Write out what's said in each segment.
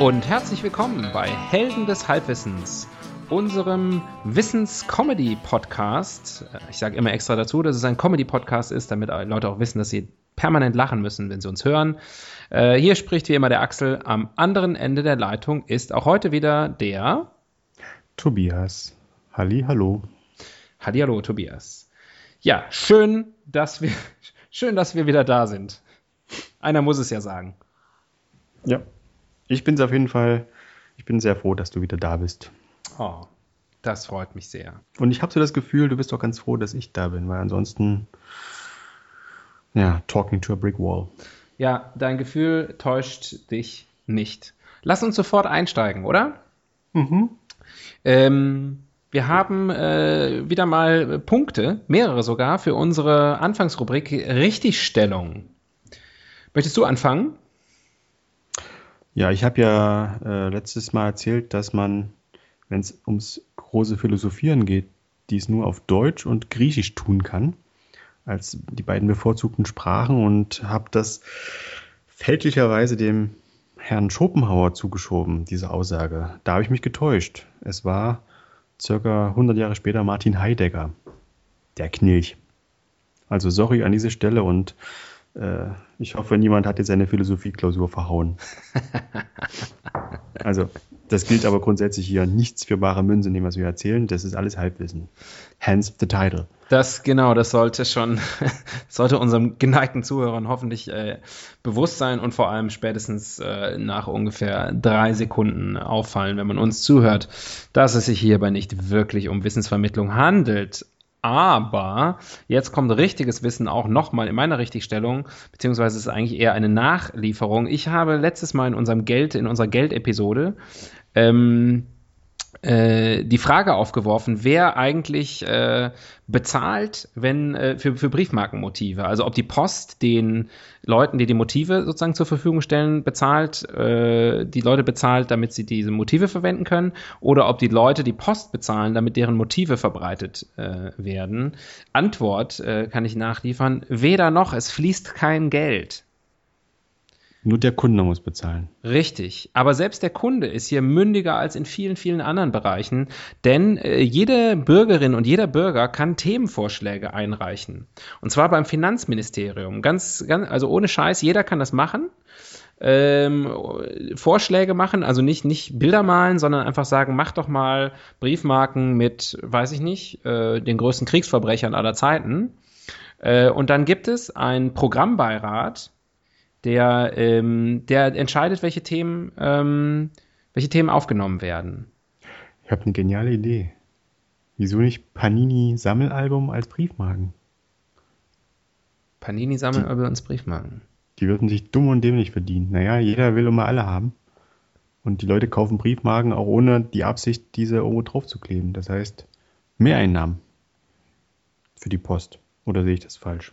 Und herzlich willkommen bei Helden des Halbwissens, unserem Wissens-Comedy-Podcast. Ich sage immer extra dazu, dass es ein Comedy-Podcast ist, damit Leute auch wissen, dass sie permanent lachen müssen, wenn sie uns hören. Äh, hier spricht wie immer der Axel. Am anderen Ende der Leitung ist auch heute wieder der Tobias. Halli, hallo. Halli, hallo, Tobias. Ja, schön, dass wir, schön, dass wir wieder da sind. Einer muss es ja sagen. Ja, ich bin es auf jeden Fall. Ich bin sehr froh, dass du wieder da bist. Oh, das freut mich sehr. Und ich habe so das Gefühl, du bist doch ganz froh, dass ich da bin, weil ansonsten, ja, talking to a brick wall. Ja, dein Gefühl täuscht dich nicht. Lass uns sofort einsteigen, oder? Mhm. Ähm, wir haben äh, wieder mal Punkte, mehrere sogar, für unsere Anfangsrubrik Richtigstellung. Möchtest du anfangen? Ja, ich habe ja äh, letztes Mal erzählt, dass man, wenn es ums große Philosophieren geht, dies nur auf Deutsch und Griechisch tun kann, als die beiden bevorzugten Sprachen und habe das fälschlicherweise dem Herrn Schopenhauer zugeschoben, diese Aussage. Da habe ich mich getäuscht. Es war circa 100 Jahre später Martin Heidegger, der Knilch. Also sorry an diese Stelle und ich hoffe, niemand hat jetzt seine Philosophieklausur verhauen. also, das gilt aber grundsätzlich hier nichts für bare Münze dem, was wir erzählen. Das ist alles Halbwissen. Hence the title. Das, genau, das sollte schon, sollte unserem geneigten Zuhörern hoffentlich äh, bewusst sein und vor allem spätestens äh, nach ungefähr drei Sekunden auffallen, wenn man uns zuhört, dass es sich hierbei nicht wirklich um Wissensvermittlung handelt. Aber jetzt kommt richtiges Wissen auch nochmal in meiner Richtigstellung, beziehungsweise es ist eigentlich eher eine Nachlieferung. Ich habe letztes Mal in unserem Geld, in unserer Geldepisode ähm, äh, die Frage aufgeworfen, wer eigentlich äh, bezahlt, wenn äh, für, für Briefmarkenmotive. Also ob die Post den Leuten, die die Motive sozusagen zur Verfügung stellen, bezahlt, äh, die Leute bezahlt, damit sie diese Motive verwenden können, oder ob die Leute die Post bezahlen, damit deren Motive verbreitet äh, werden. Antwort äh, kann ich nachliefern: Weder noch, es fließt kein Geld. Nur der Kunde muss bezahlen. Richtig. Aber selbst der Kunde ist hier mündiger als in vielen, vielen anderen Bereichen, denn äh, jede Bürgerin und jeder Bürger kann Themenvorschläge einreichen. Und zwar beim Finanzministerium. Ganz, ganz, also ohne Scheiß, jeder kann das machen. Ähm, Vorschläge machen, also nicht, nicht Bilder malen, sondern einfach sagen, mach doch mal Briefmarken mit, weiß ich nicht, äh, den größten Kriegsverbrechern aller Zeiten. Äh, und dann gibt es einen Programmbeirat, der, ähm, der entscheidet, welche Themen, ähm, welche Themen aufgenommen werden. Ich habe eine geniale Idee. Wieso nicht Panini Sammelalbum als Briefmarken? Panini Sammelalbum als Briefmarken. Die würden sich dumm und dämlich verdienen. Naja, jeder will immer alle haben. Und die Leute kaufen Briefmarken auch ohne die Absicht, diese irgendwo drauf zu kleben. Das heißt, Mehreinnahmen für die Post. Oder sehe ich das falsch?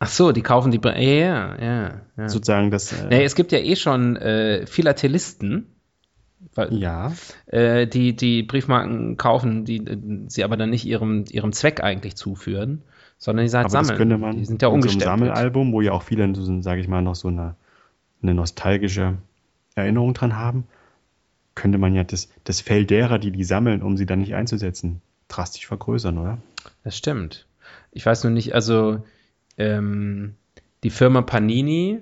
Ach so, die kaufen die. Ja, ja, ja. ja. Sozusagen das. Äh, nee, es gibt ja eh schon äh, Philatelisten. Ja. Äh, die, die Briefmarken kaufen, die sie aber dann nicht ihrem, ihrem Zweck eigentlich zuführen, sondern die halt aber sammeln. Das könnte man die sind ja ungestempelt. So Sammelalbum, wo ja auch viele, sage ich mal, noch so eine, eine nostalgische Erinnerung dran haben, könnte man ja das, das Feld derer, die die sammeln, um sie dann nicht einzusetzen, drastisch vergrößern, oder? Das stimmt. Ich weiß nur nicht, also ähm, die Firma Panini,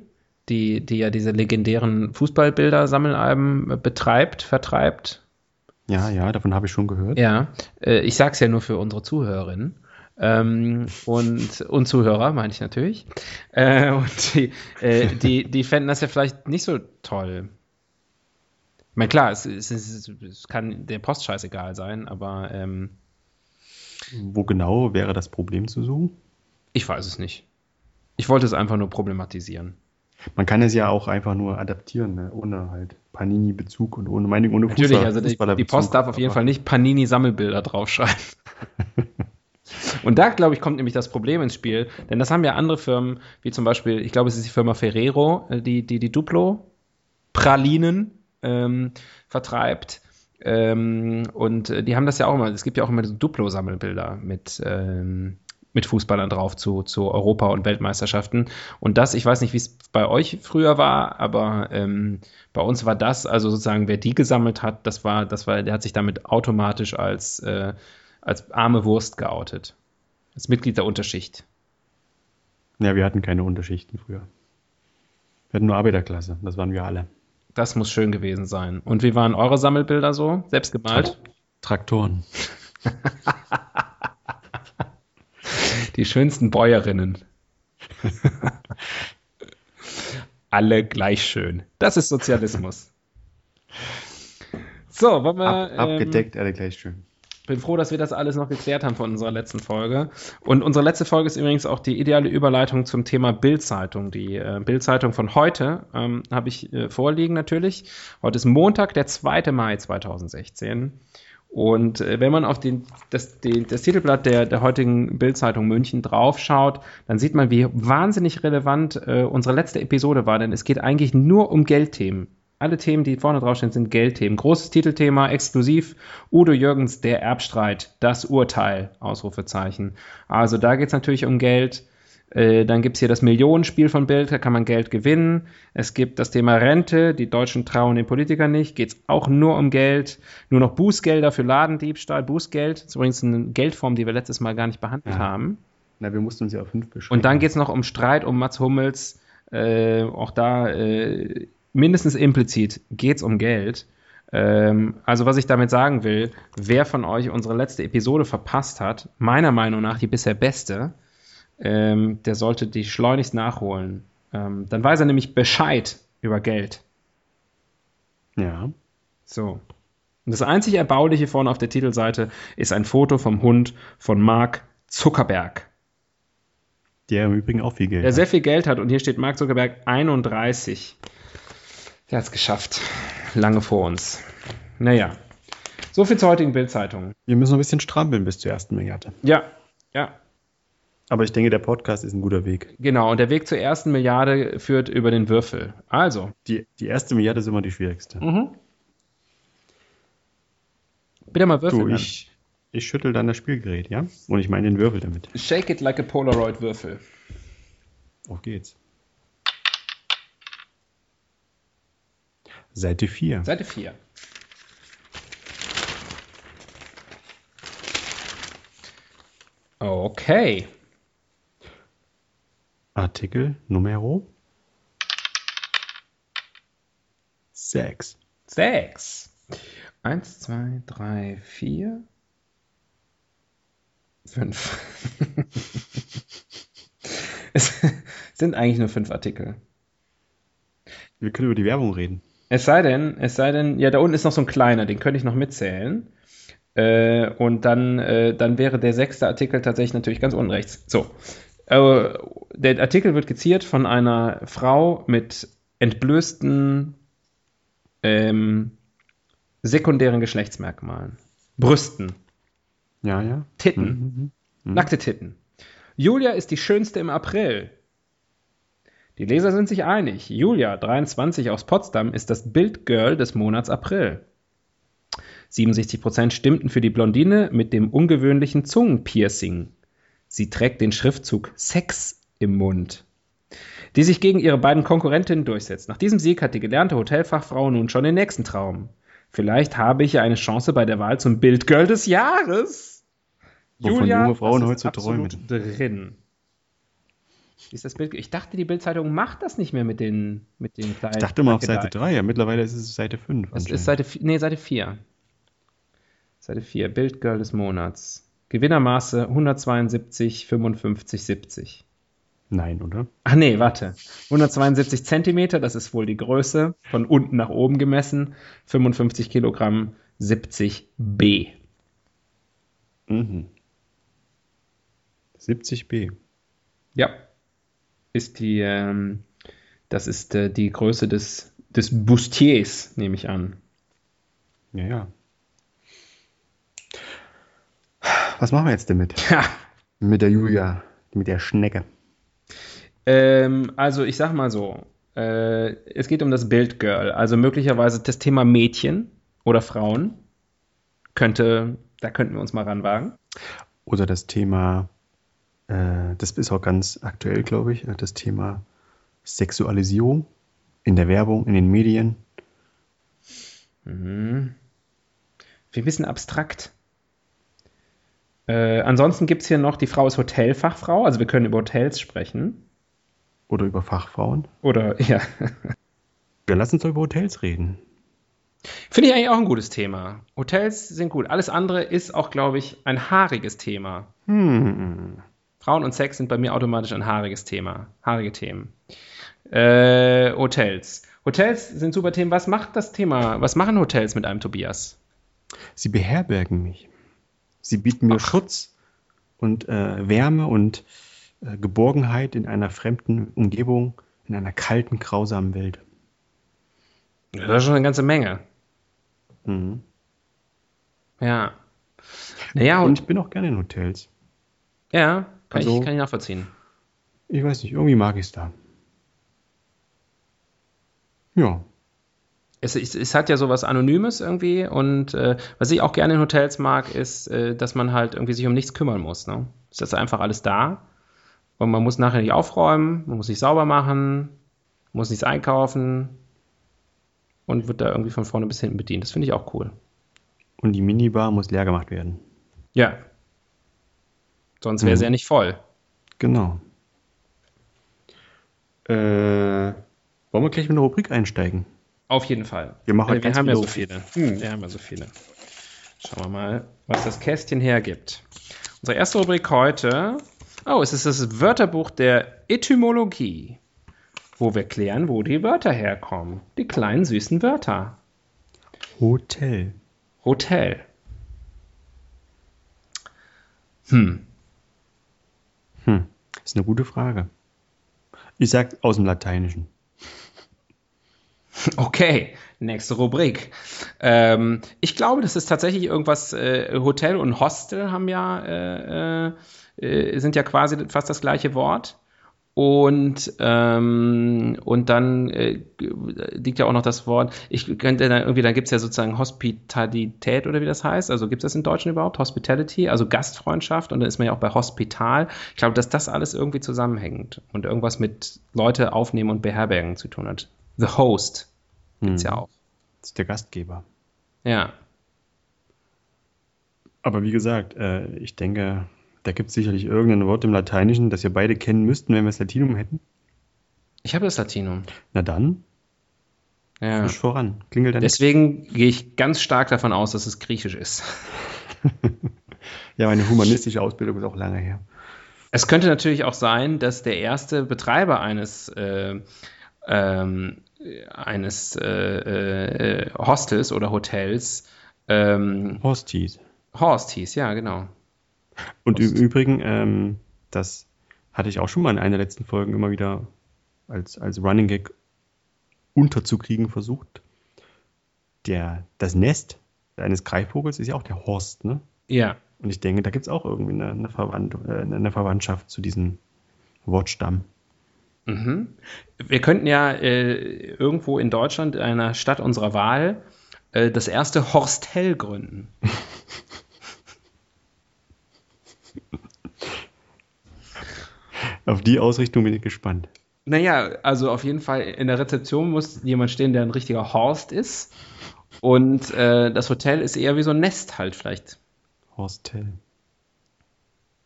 die, die ja diese legendären Fußballbilder-Sammelalben betreibt, vertreibt. Ja, ja, davon habe ich schon gehört. Ja, äh, ich sage es ja nur für unsere Zuhörerinnen. Ähm, und, und Zuhörer, meine ich natürlich. Äh, und die, äh, die, die fänden das ja vielleicht nicht so toll. Ich meine, klar, es, es, es, es kann der Post scheißegal sein, aber. Ähm, Wo genau wäre das Problem zu suchen? Ich weiß es nicht. Ich wollte es einfach nur problematisieren. Man kann es ja auch einfach nur adaptieren, ne? ohne halt Panini-Bezug und ohne Meinung, ohne Natürlich, also die, die Post darf auf jeden Fall nicht Panini-Sammelbilder draufschreiben. und da, glaube ich, kommt nämlich das Problem ins Spiel, denn das haben ja andere Firmen, wie zum Beispiel, ich glaube, es ist die Firma Ferrero, äh, die die, die Duplo-Pralinen ähm, vertreibt. Ähm, und äh, die haben das ja auch immer, es gibt ja auch immer so Duplo-Sammelbilder mit, ähm, mit Fußballern drauf zu, zu Europa- und Weltmeisterschaften. Und das, ich weiß nicht, wie es bei euch früher war, aber ähm, bei uns war das, also sozusagen, wer die gesammelt hat, das war, das war, der hat sich damit automatisch als, äh, als arme Wurst geoutet. Als Mitglied der Unterschicht. Ja, wir hatten keine Unterschichten früher. Wir hatten nur Arbeiterklasse, das waren wir alle. Das muss schön gewesen sein. Und wie waren eure Sammelbilder so? Selbst gemalt? Traktoren. Die schönsten Bäuerinnen. Alle gleich schön. Das ist Sozialismus. So, wollen wir. Ab, abgedeckt, ähm, alle gleich schön bin froh, dass wir das alles noch geklärt haben von unserer letzten Folge. Und unsere letzte Folge ist übrigens auch die ideale Überleitung zum Thema Bildzeitung. Die äh, Bildzeitung von heute ähm, habe ich äh, vorliegen natürlich. Heute ist Montag, der 2. Mai 2016. Und äh, wenn man auf den, das, den, das Titelblatt der, der heutigen Bildzeitung München draufschaut, dann sieht man, wie wahnsinnig relevant äh, unsere letzte Episode war, denn es geht eigentlich nur um Geldthemen alle Themen, die vorne draufstehen, sind Geldthemen. Großes Titelthema, exklusiv. Udo Jürgens, der Erbstreit, das Urteil, Ausrufezeichen. Also da geht es natürlich um Geld. Äh, dann gibt es hier das Millionenspiel von Bild, da kann man Geld gewinnen. Es gibt das Thema Rente, die Deutschen trauen den Politikern nicht, geht es auch nur um Geld. Nur noch Bußgelder für Ladendiebstahl, Bußgeld. Das ist übrigens eine Geldform, die wir letztes Mal gar nicht behandelt ja. haben. Na, wir mussten uns ja auf fünf beschränken. Und dann geht es noch um Streit um Mats Hummels. Äh, auch da äh, mindestens implizit geht es um Geld. Ähm, also was ich damit sagen will, wer von euch unsere letzte Episode verpasst hat, meiner Meinung nach die bisher beste, ähm, der sollte die schleunigst nachholen. Ähm, dann weiß er nämlich Bescheid über Geld. Ja. So. Und das einzig Erbauliche vorne auf der Titelseite ist ein Foto vom Hund von Mark Zuckerberg. Der im Übrigen auch viel Geld der hat. Der sehr viel Geld hat und hier steht Mark Zuckerberg 31. Der hat es geschafft. Lange vor uns. Naja. So viel zur heutigen Bildzeitung. Wir müssen noch ein bisschen strampeln bis zur ersten Milliarde. Ja, ja. Aber ich denke, der Podcast ist ein guter Weg. Genau, und der Weg zur ersten Milliarde führt über den Würfel. Also. Die, die erste Milliarde ist immer die schwierigste. Mhm. Bitte mal würfeln. Du, ich, ich schüttel dann das Spielgerät, ja? Und ich meine den Würfel damit. Shake it like a Polaroid-Würfel. Auf geht's. Seite 4. Seite 4. Okay. Artikel Numero 6. 6. 1, 2, 3, 4, 5. es sind eigentlich nur fünf Artikel. Wir können über die Werbung reden. Es sei denn, es sei denn, ja, da unten ist noch so ein kleiner, den könnte ich noch mitzählen. Äh, und dann, äh, dann wäre der sechste Artikel tatsächlich natürlich ganz unten rechts. So. Äh, der Artikel wird geziert von einer Frau mit entblößten ähm, sekundären Geschlechtsmerkmalen. Brüsten. Ja, ja. Titten. Mhm, mhm. mhm. Nackte Titten. Julia ist die schönste im April. Die Leser sind sich einig. Julia, 23 aus Potsdam, ist das Bildgirl des Monats April. 67% stimmten für die Blondine mit dem ungewöhnlichen Zungenpiercing. Sie trägt den Schriftzug Sex im Mund, die sich gegen ihre beiden Konkurrentinnen durchsetzt. Nach diesem Sieg hat die gelernte Hotelfachfrau nun schon den nächsten Traum. Vielleicht habe ich ja eine Chance bei der Wahl zum Bildgirl des Jahres. Wovon Julia, junge Frauen heute träumen. Drin. Ist das Bild? Ich dachte, die Bildzeitung macht das nicht mehr mit den, mit den kleinen. Ich dachte immer auf Seite 3, ja. Mittlerweile ist es Seite 5. Es ist Seite, nee, Seite 4. Seite 4. Bildgirl des Monats. Gewinnermaße 172, 55, 70. Nein, oder? Ach nee, warte. 172 Zentimeter, das ist wohl die Größe, von unten nach oben gemessen. 55 Kilogramm, 70 B. Mhm. 70 B. Ja ist die, ähm, das ist äh, die Größe des, des Bustiers, nehme ich an. Ja, ja. Was machen wir jetzt damit? Ja. Mit der Julia, mit der Schnecke. Ähm, also ich sag mal so, äh, es geht um das Bildgirl, also möglicherweise das Thema Mädchen oder Frauen könnte, da könnten wir uns mal ranwagen. Oder das Thema, äh, das ist auch ganz aktuell, glaube ich, äh, das Thema Sexualisierung in der Werbung, in den Medien. Mhm. Ein bisschen abstrakt. Äh, ansonsten gibt es hier noch, die Frau ist Hotelfachfrau, also wir können über Hotels sprechen. Oder über Fachfrauen. Oder, ja. Ja, lass uns doch über Hotels reden. Finde ich eigentlich auch ein gutes Thema. Hotels sind gut. Alles andere ist auch, glaube ich, ein haariges Thema. Hm. Frauen und Sex sind bei mir automatisch ein haariges Thema. Haarige Themen. Äh, Hotels. Hotels sind super Themen. Was macht das Thema? Was machen Hotels mit einem Tobias? Sie beherbergen mich. Sie bieten mir Ach. Schutz und äh, Wärme und äh, Geborgenheit in einer fremden Umgebung, in einer kalten, grausamen Welt. Das ist schon eine ganze Menge. Mhm. Ja. Naja, Und und, ich bin auch gerne in Hotels. ja, kann, Also- ich, kann ich nachvollziehen. Ich weiß nicht, irgendwie mag ich es da. Ja. Es, es, es hat ja sowas Anonymes irgendwie und äh, was ich auch gerne in Hotels mag, ist, äh, dass man halt irgendwie sich um nichts kümmern muss. Ne? Es ist einfach alles da und man muss nachher nicht aufräumen, man muss nicht sauber machen, muss nichts einkaufen und wird da irgendwie von vorne bis hinten bedient. Das finde ich auch cool. Und die Minibar muss leer gemacht werden. Ja. Sonst wäre Mhm. sie ja nicht voll. Genau. Äh, wollen wir gleich mit einer Rubrik einsteigen? Auf jeden Fall. Wir machen Äh, heute wir haben ja so viele. Hm, wir haben ja so viele. Schauen wir mal, was das Kästchen hergibt. Unsere erste Rubrik heute. Oh, es ist das Wörterbuch der Etymologie, wo wir klären, wo die Wörter herkommen. Die kleinen süßen Wörter. Hotel. Hotel. Hm. Hm, ist eine gute Frage. Ich sag aus dem Lateinischen. Okay, nächste Rubrik. Ähm, ich glaube, das ist tatsächlich irgendwas, äh, Hotel und Hostel haben ja, äh, äh, sind ja quasi fast das gleiche Wort. Und, ähm, und dann äh, liegt ja auch noch das Wort, ich könnte dann irgendwie, da gibt es ja sozusagen Hospitalität oder wie das heißt. Also gibt es das im Deutschen überhaupt? Hospitality, also Gastfreundschaft und dann ist man ja auch bei Hospital. Ich glaube, dass das alles irgendwie zusammenhängt und irgendwas mit Leute aufnehmen und beherbergen zu tun hat. The Host gibt's ja auch. Das ist der Gastgeber. Ja. Aber wie gesagt, äh, ich denke, da gibt es sicherlich irgendein Wort im Lateinischen, das wir beide kennen müssten, wenn wir das Latinum hätten. Ich habe das Latinum. Na dann, Ja. frisch voran. Klingelt dann. Deswegen gehe ich ganz stark davon aus, dass es Griechisch ist. Ja, meine humanistische Ausbildung ist auch lange her. Es könnte natürlich auch sein, dass der erste Betreiber eines, äh, ähm, eines äh, äh, Hostels oder Hotels ähm, Hosties. Horst hieß, ja, genau. Und im Host. Übrigen, ähm, das hatte ich auch schon mal in einer der letzten Folgen immer wieder als, als Running Gag unterzukriegen versucht. Der, das Nest eines Greifvogels ist ja auch der Horst, ne? Ja. Und ich denke, da gibt es auch irgendwie eine, eine, Verwandt, äh, eine Verwandtschaft zu diesem Wortstamm. Mhm. Wir könnten ja äh, irgendwo in Deutschland, in einer Stadt unserer Wahl, äh, das erste Horstel gründen. Auf die Ausrichtung bin ich gespannt. Naja, also auf jeden Fall in der Rezeption muss jemand stehen, der ein richtiger Horst ist. Und äh, das Hotel ist eher wie so ein Nest halt vielleicht. Horstel.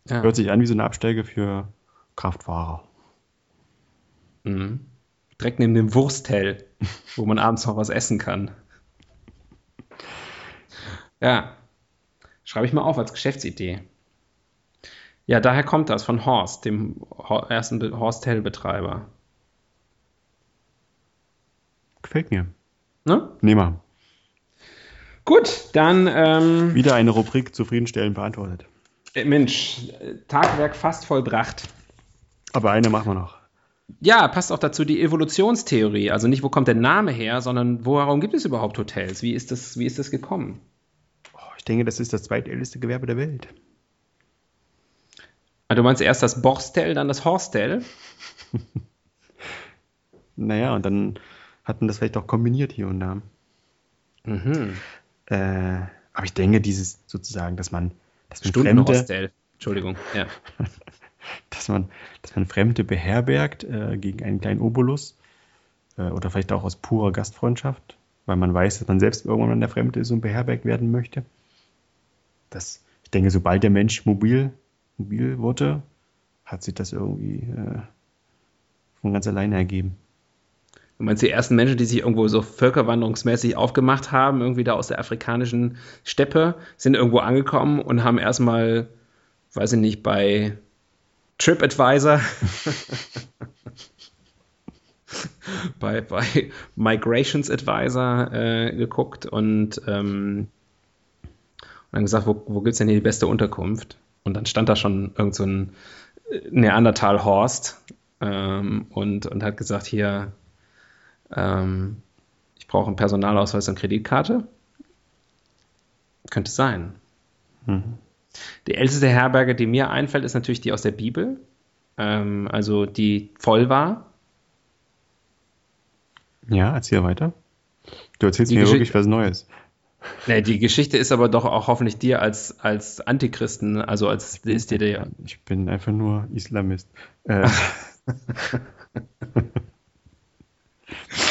Ja. Hört sich an wie so eine Absteige für Kraftfahrer. Mhm. Direkt neben dem Wurstel, wo man abends noch was essen kann. Ja. Schreibe ich mal auf als Geschäftsidee. Ja, daher kommt das von Horst, dem ersten Be- Horstel-Betreiber. Gefällt mir. Ne? Nehmen wir. Gut, dann ähm, Wieder eine Rubrik zufriedenstellend beantwortet. äh, Mensch, äh, Tagwerk fast vollbracht. Aber eine machen wir noch. Ja, passt auch dazu die Evolutionstheorie. Also nicht, wo kommt der Name her, sondern warum gibt es überhaupt Hotels? Wie ist das, wie ist das gekommen? Oh, ich denke, das ist das zweitälteste Gewerbe der Welt. Ah, du meinst erst das Borstel, dann das Horstel? naja, und dann hatten das vielleicht auch kombiniert hier und da. Mhm. Äh, aber ich denke, dieses sozusagen, dass man, dass man Fremde, Entschuldigung, ja. dass man, dass man Fremde beherbergt äh, gegen einen kleinen Obolus äh, oder vielleicht auch aus purer Gastfreundschaft, weil man weiß, dass man selbst irgendwann der Fremde ist und beherbergt werden möchte. Das, ich denke, sobald der Mensch mobil, mobil wurde, hat sich das irgendwie äh, von ganz alleine ergeben. Du meinst die ersten Menschen, die sich irgendwo so völkerwanderungsmäßig aufgemacht haben, irgendwie da aus der afrikanischen Steppe, sind irgendwo angekommen und haben erstmal, weiß ich nicht, bei TripAdvisor, bei, bei Migrations Advisor äh, geguckt und, ähm, und dann gesagt, wo, wo gibt es denn hier die beste Unterkunft? Und dann stand da schon irgend so ein Neandertal-Horst ähm, und, und hat gesagt, hier, ähm, ich brauche einen Personalausweis und Kreditkarte. Könnte sein. Mhm. Die älteste Herberge, die mir einfällt, ist natürlich die aus der Bibel, ähm, also die voll war. Ja, erzähl weiter. Du erzählst die mir wirklich was Neues. Nee, die Geschichte ist aber doch auch hoffentlich dir als, als Antichristen, also als ist dir der. Ich bin einfach nur Islamist. Äh,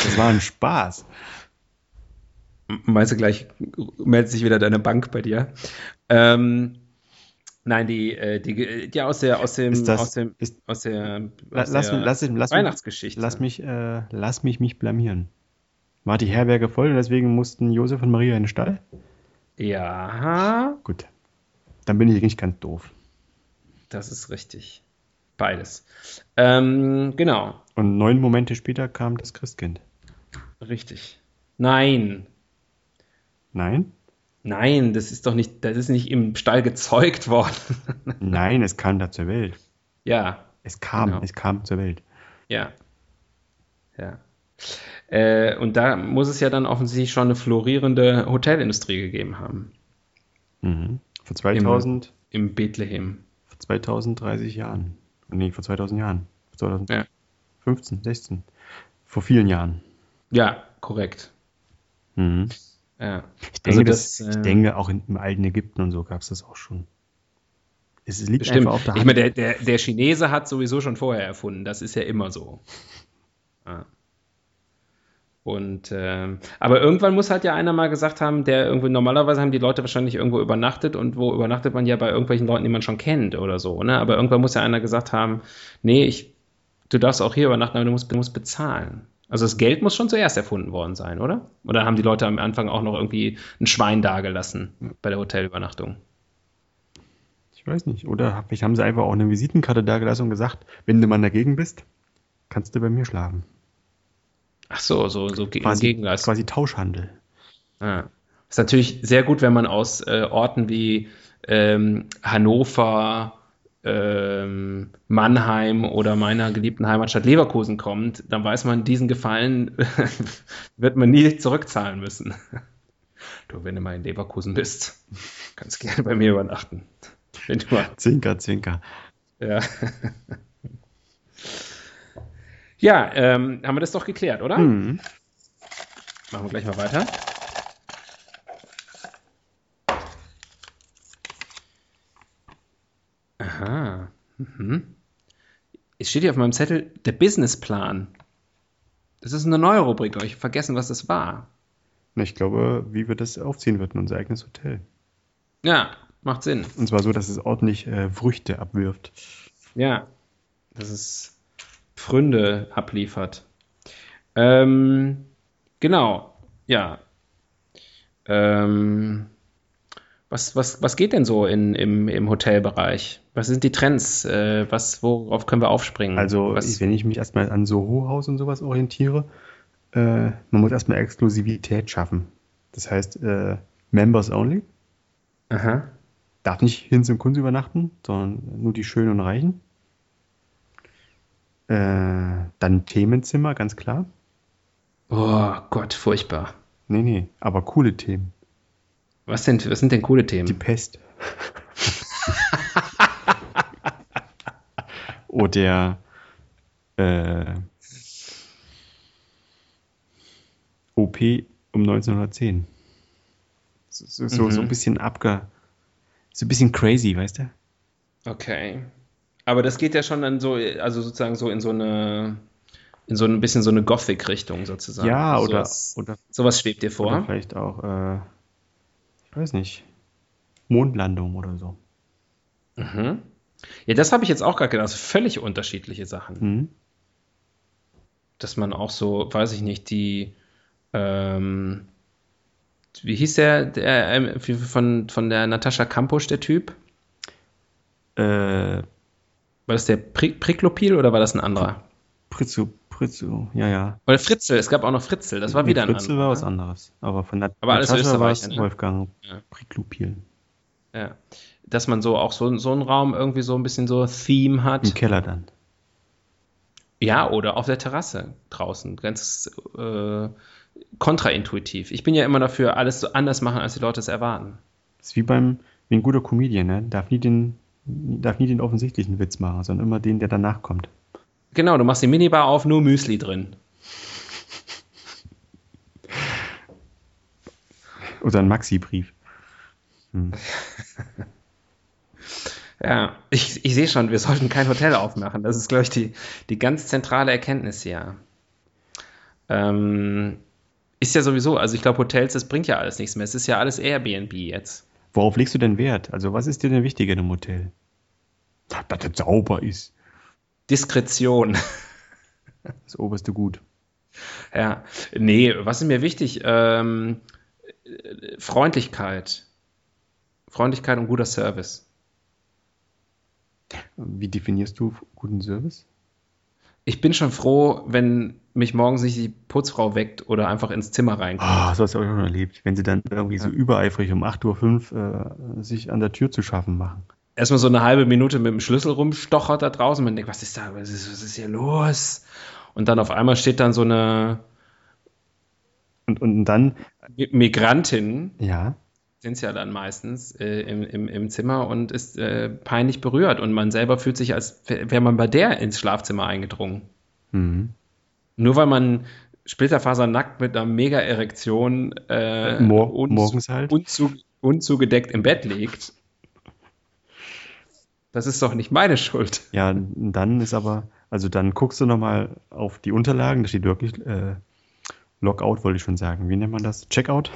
Das war ein Spaß. Meinst du gleich, meldet sich wieder deine Bank bei dir? Ähm, nein, die, äh, die, ja, aus der, aus dem, das, aus dem, ist, aus der, aus lass, der lass, lass, Weihnachtsgeschichte. Lass mich, äh, lass mich mich blamieren. War die Herberge voll und deswegen mussten Josef und Maria in den Stall? Ja. Gut. Dann bin ich nicht ganz doof. Das ist richtig. Beides. Ähm, genau. Und neun Momente später kam das Christkind. Richtig. Nein. Nein? Nein, das ist doch nicht, das ist nicht im Stall gezeugt worden. Nein, es kam da zur Welt. Ja. Es kam, genau. es kam zur Welt. Ja. Ja. Äh, und da muss es ja dann offensichtlich schon eine florierende Hotelindustrie gegeben haben. Mhm. Vor 2000. Im, Im Bethlehem. Vor 2030 Jahren. Nee, vor 2000 Jahren. Vor 2015, ja. 16. Vor vielen Jahren. Ja, korrekt. Mhm. Ja. Ich, denke, also das, das, ich äh, denke, auch in, im alten Ägypten und so gab es das auch schon. Es liegt bestimmt. einfach auf der Hand. Ich meine, der, der, der Chinese hat sowieso schon vorher erfunden. Das ist ja immer so. Ja. Und äh, aber irgendwann muss halt ja einer mal gesagt haben, der irgendwie normalerweise haben die Leute wahrscheinlich irgendwo übernachtet und wo übernachtet man ja bei irgendwelchen Leuten, die man schon kennt oder so, ne? Aber irgendwann muss ja einer gesagt haben, nee, ich, du darfst auch hier übernachten, aber du musst, du musst bezahlen. Also das Geld muss schon zuerst erfunden worden sein, oder? Oder haben die Leute am Anfang auch noch irgendwie ein Schwein dagelassen bei der Hotelübernachtung? Ich weiß nicht. Oder vielleicht haben sie einfach auch eine Visitenkarte dagelassen und gesagt, wenn du mal dagegen bist, kannst du bei mir schlafen. Ach so, so, so quasi, Gegenleistung. Quasi Tauschhandel. Ah. Ist natürlich sehr gut, wenn man aus äh, Orten wie ähm, Hannover, ähm, Mannheim oder meiner geliebten Heimatstadt Leverkusen kommt, dann weiß man, diesen Gefallen wird man nie zurückzahlen müssen. Du, wenn du mal in Leverkusen bist, kannst gerne bei mir übernachten. Wenn du mal... Zinker, Zinker. Ja. Ja, ähm, haben wir das doch geklärt, oder? Mhm. Machen wir gleich mal weiter. Mhm. Es steht hier auf meinem Zettel der Businessplan. Das ist eine neue Rubrik, aber ich habe vergessen, was das war. Ich glaube, wie wir das aufziehen wird in unser eigenes Hotel. Ja, macht Sinn. Und zwar so, dass es ordentlich äh, Früchte abwirft. Ja, das ist Pfründe abliefert. Ähm, genau, ja. Ähm, was, was, was geht denn so in, im, im Hotelbereich? Was sind die Trends? Äh, was, worauf können wir aufspringen? Also, was, wenn ich mich erstmal an Soho-Haus und sowas orientiere, äh, man muss erstmal Exklusivität schaffen. Das heißt, äh, Members only. Aha. Darf nicht Hinz und Kunst übernachten, sondern nur die Schönen und Reichen. Äh, Dann Themenzimmer, ganz klar. Oh Gott, furchtbar. Nee, nee, aber coole Themen. Was, denn, was sind denn coole Themen? Die Pest. Oder äh, OP um 1910. So, so, Mhm. so ein bisschen abge. So ein bisschen crazy, weißt du? Okay. Aber das geht ja schon dann so, also sozusagen so in so eine, in so ein bisschen so eine Gothic-Richtung sozusagen. Ja, Also oder, sowas, oder, sowas schwebt dir vor. vielleicht auch, äh, ich weiß nicht, Mondlandung oder so. Mhm. Ja, das habe ich jetzt auch gerade gedacht. Völlig unterschiedliche Sachen. Mhm. Dass man auch so, weiß ich nicht, die, ähm, wie hieß der, der ähm, von, von der Natascha Kampusch, der Typ? Äh, War das der Pri Priklopil oder war das ein anderer? Pritzu, Pritzu, ja, ja. Oder Fritzel, es gab auch noch Fritzel, das war Nee, wieder ein Fritzel anderer. war was ne? anderes. Aber von Nat Aber alles Natascha war es ne? Wolfgang Ja. Priklupil. Ja. Dass man so auch so, so einen Raum irgendwie so ein bisschen so Theme hat. Im Keller dann. Ja, oder auf der Terrasse draußen. Ganz äh, kontraintuitiv. Ich bin ja immer dafür, alles so anders machen, als die Leute es erwarten. Das ist wie beim, wie ein guter Comedian, ne? Darf nie den, darf nie den offensichtlichen Witz machen, sondern immer den, der danach kommt. Genau, du machst die Minibar auf, nur Müsli drin. Oder ein Maxi-Brief. Ja, ich, ich sehe schon, wir sollten kein Hotel aufmachen. Das ist, glaube ich, die, die ganz zentrale Erkenntnis hier. Ähm, ist ja sowieso, also ich glaube, Hotels, das bringt ja alles nichts mehr. Es ist ja alles Airbnb jetzt. Worauf legst du denn Wert? Also, was ist dir denn wichtiger in einem Hotel? Dass es sauber ist. Diskretion. Das oberste Gut. Ja, nee, was ist mir wichtig? Ähm, äh, Freundlichkeit. Freundlichkeit und guter Service. Wie definierst du guten Service? Ich bin schon froh, wenn mich morgens nicht die Putzfrau weckt oder einfach ins Zimmer reinkommt. Ah, so hast du auch schon erlebt. Wenn sie dann irgendwie so übereifrig um 8.05 Uhr äh, sich an der Tür zu schaffen machen. Erstmal so eine halbe Minute mit dem Schlüssel rumstochert da draußen. Man denkt, was ist da? Was ist, was ist hier los? Und dann auf einmal steht dann so eine Und, und dann, Mi- Migrantin, ja, sind es ja dann meistens, äh, im, im, im Zimmer und ist äh, peinlich berührt. Und man selber fühlt sich, als wäre man bei der ins Schlafzimmer eingedrungen. mhm. Nur weil man splitterfasernackt mit einer Mega-Erektion äh, Mor unzu- morgens halt. unzu unzugedeckt im Bett liegt. Das ist doch nicht meine Schuld. Ja, dann ist aber, also dann guckst du nochmal auf die Unterlagen, da steht wirklich äh, Lockout, wollte ich schon sagen. Wie nennt man das? Checkout?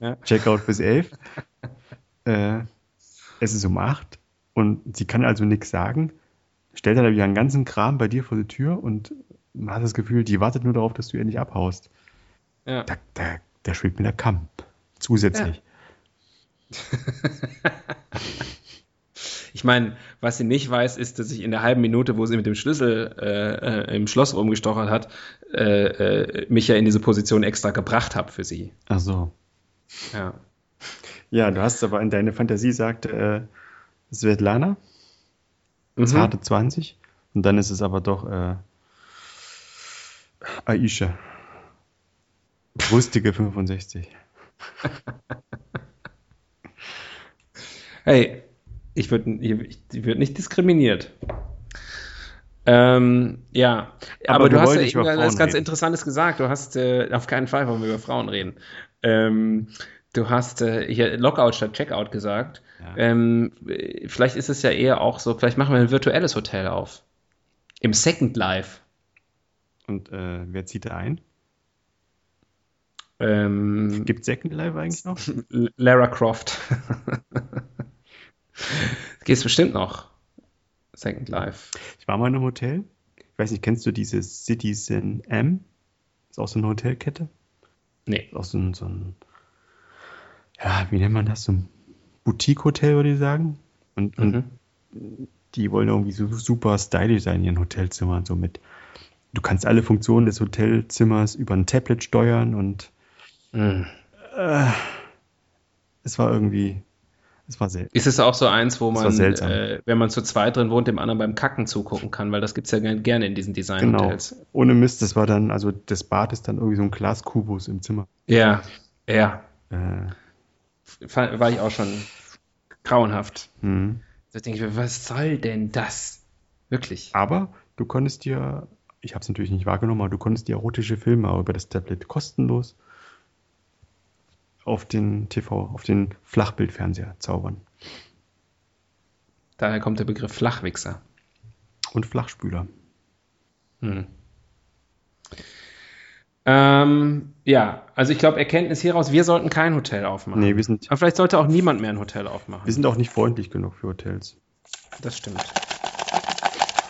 Ja. Checkout bis 11. äh, es ist um 8 und sie kann also nichts sagen. Stellt dann wieder einen ganzen Kram bei dir vor die Tür und man hat das Gefühl, die wartet nur darauf, dass du endlich abhaust. Ja. Da, da, da schwebt mir der Kamm. Zusätzlich. Ich meine, was sie nicht weiß, ist, dass ich in der halben Minute, wo sie mit dem Schlüssel äh, äh, im Schloss rumgestochert hat, äh, äh, mich ja in diese Position extra gebracht habe für sie. Ach so. Ja. Ja, du hast aber in deine Fantasie sagt äh, Svetlana, Mhm. harte 20. Und dann ist es aber doch äh, Aisha. Brüstige 65. Hey, ich würde ich, ich würd nicht diskriminiert. Ähm, ja, aber, Aber du hast ja Frauen ganz reden. Interessantes gesagt. Du hast äh, auf keinen Fall wollen wir über Frauen reden. Ähm, du hast äh, hier Lockout statt Checkout gesagt. Ja. Ähm, äh, vielleicht ist es ja eher auch so, vielleicht machen wir ein virtuelles Hotel auf. Im Second Life. Und äh, wer zieht da ein? Ähm, Gibt Second Life eigentlich noch? Lara Croft. Geht's bestimmt noch. Second Life. Ich war mal in einem Hotel. Ich weiß nicht, kennst du dieses Citizen M? Ist auch so eine Hotelkette. Nee. Auch so ein, so ein ja, wie nennt man das? So ein Boutique-Hotel, würde ich sagen. Und, und Mhm. die wollen irgendwie so super stylisch sein in ihren Hotelzimmern. So mit, du kannst alle Funktionen des Hotelzimmers über ein Tablet steuern und Mhm. es war irgendwie, Das war selten. Ist es auch so eins, wo man, äh, wenn man zu zweit drin wohnt, dem anderen beim Kacken zugucken kann, weil das gibt es ja gern- gerne in diesen Genau. Design-Hotels. Ohne Mist, das war dann, also das Bad ist dann irgendwie so ein Glaskubus im Zimmer. Ja, ja. Äh, War ich auch schon grauenhaft. hm. Da denke ich mir, was soll denn das? Wirklich. Aber du konntest dir, ich habe es natürlich nicht wahrgenommen, aber du konntest dir erotische Filme auch über das Tablet kostenlos auf den TV, auf den Flachbildfernseher zaubern. Daher kommt der Begriff Flachwichser. Und Flachspüler. Hm. Ähm, ja, also ich glaube, Erkenntnis hieraus, wir sollten kein Hotel aufmachen. Nee, wir sind, Aber vielleicht sollte auch niemand mehr ein Hotel aufmachen. wir sind auch nicht freundlich genug für Hotels. Das stimmt.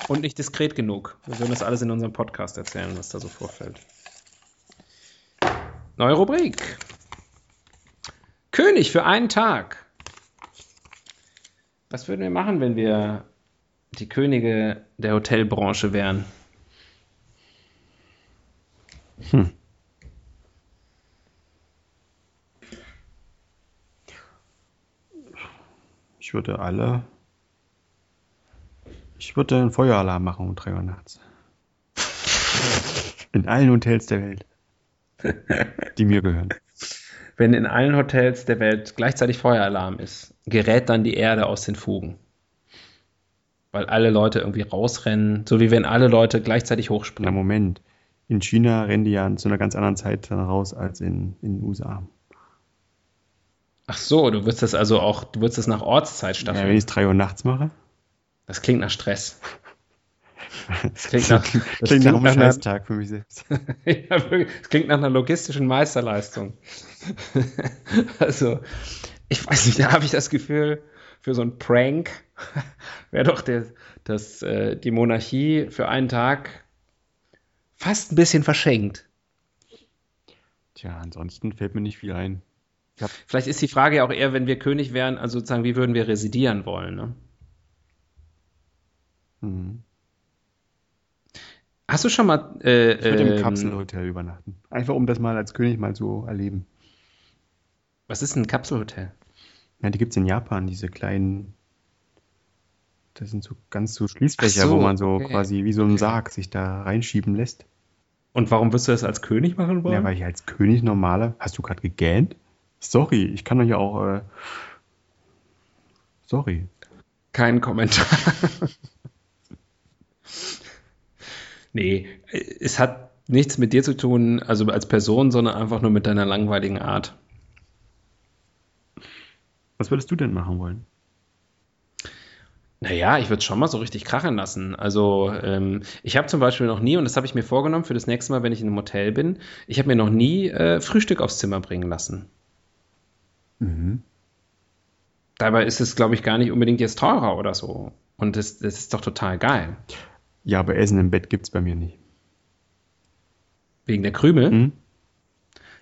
Und nicht diskret genug. Wir würden das alles in unserem Podcast erzählen, was da so vorfällt. Neue Rubrik. König für einen Tag. Was würden wir machen, wenn wir die Könige der Hotelbranche wären? Ich würde alle. Ich würde einen Feueralarm machen um 3 Uhr nachts. In allen Hotels der Welt. Die mir gehören. Wenn in allen Hotels der Welt gleichzeitig Feueralarm ist, gerät dann die Erde aus den Fugen. Weil alle Leute irgendwie rausrennen, so wie wenn alle Leute gleichzeitig Na, hochspringen. Moment. In China rennen die ja zu einer ganz anderen Zeit dann raus als in, in den USA. Ach so, du würdest das also auch, du würdest das nach Ortszeit Ja, wenn ich es 3 Uhr nachts mache, Das klingt nach Stress. Das klingt nach, das klingt nach einem einer- Scheißtag für mich selbst. ja, wirklich. Das klingt nach einer logistischen Meisterleistung. also, ich weiß nicht, da habe ich das Gefühl, für so einen Prank wäre doch der, das, äh, die Monarchie für einen Tag fast ein bisschen verschenkt. Tja, ansonsten fällt mir nicht viel ein. Vielleicht ist die Frage ja auch eher, wenn wir König wären, also sozusagen, wie würden wir residieren wollen? Ne? Hm. Hast du schon mal. Äh, Ich würde im ähm, Kapselhotel übernachten. Einfach um das mal als König mal zu erleben. Was ist ein Kapselhotel? Ja, die gibt es in Japan, diese kleinen. Das sind so ganz so Schließfächer, so, wo man so okay. quasi wie so ein Sarg sich da reinschieben lässt. Und warum wirst du das als König machen wollen? Ja, weil ich als König normaler. Hast du gerade gegähnt? Sorry, ich kann doch ja auch. Äh, sorry. Kein Kommentar. nee, es hat nichts mit dir zu tun, also als Person, sondern einfach nur mit deiner langweiligen Art. Was würdest du denn machen wollen? Naja, ich würde es schon mal so richtig krachen lassen. Also ähm, ich habe zum Beispiel noch nie, und das habe ich mir vorgenommen für das nächste Mal, wenn ich in einem Hotel bin, ich habe mir noch nie äh, Frühstück aufs Zimmer bringen lassen. Mhm. Dabei ist es, glaube ich, gar nicht unbedingt jetzt teurer oder so. Und das, das ist doch total geil. Ja, aber Essen im Bett gibt es bei mir nicht. Wegen der Krümel. Mhm.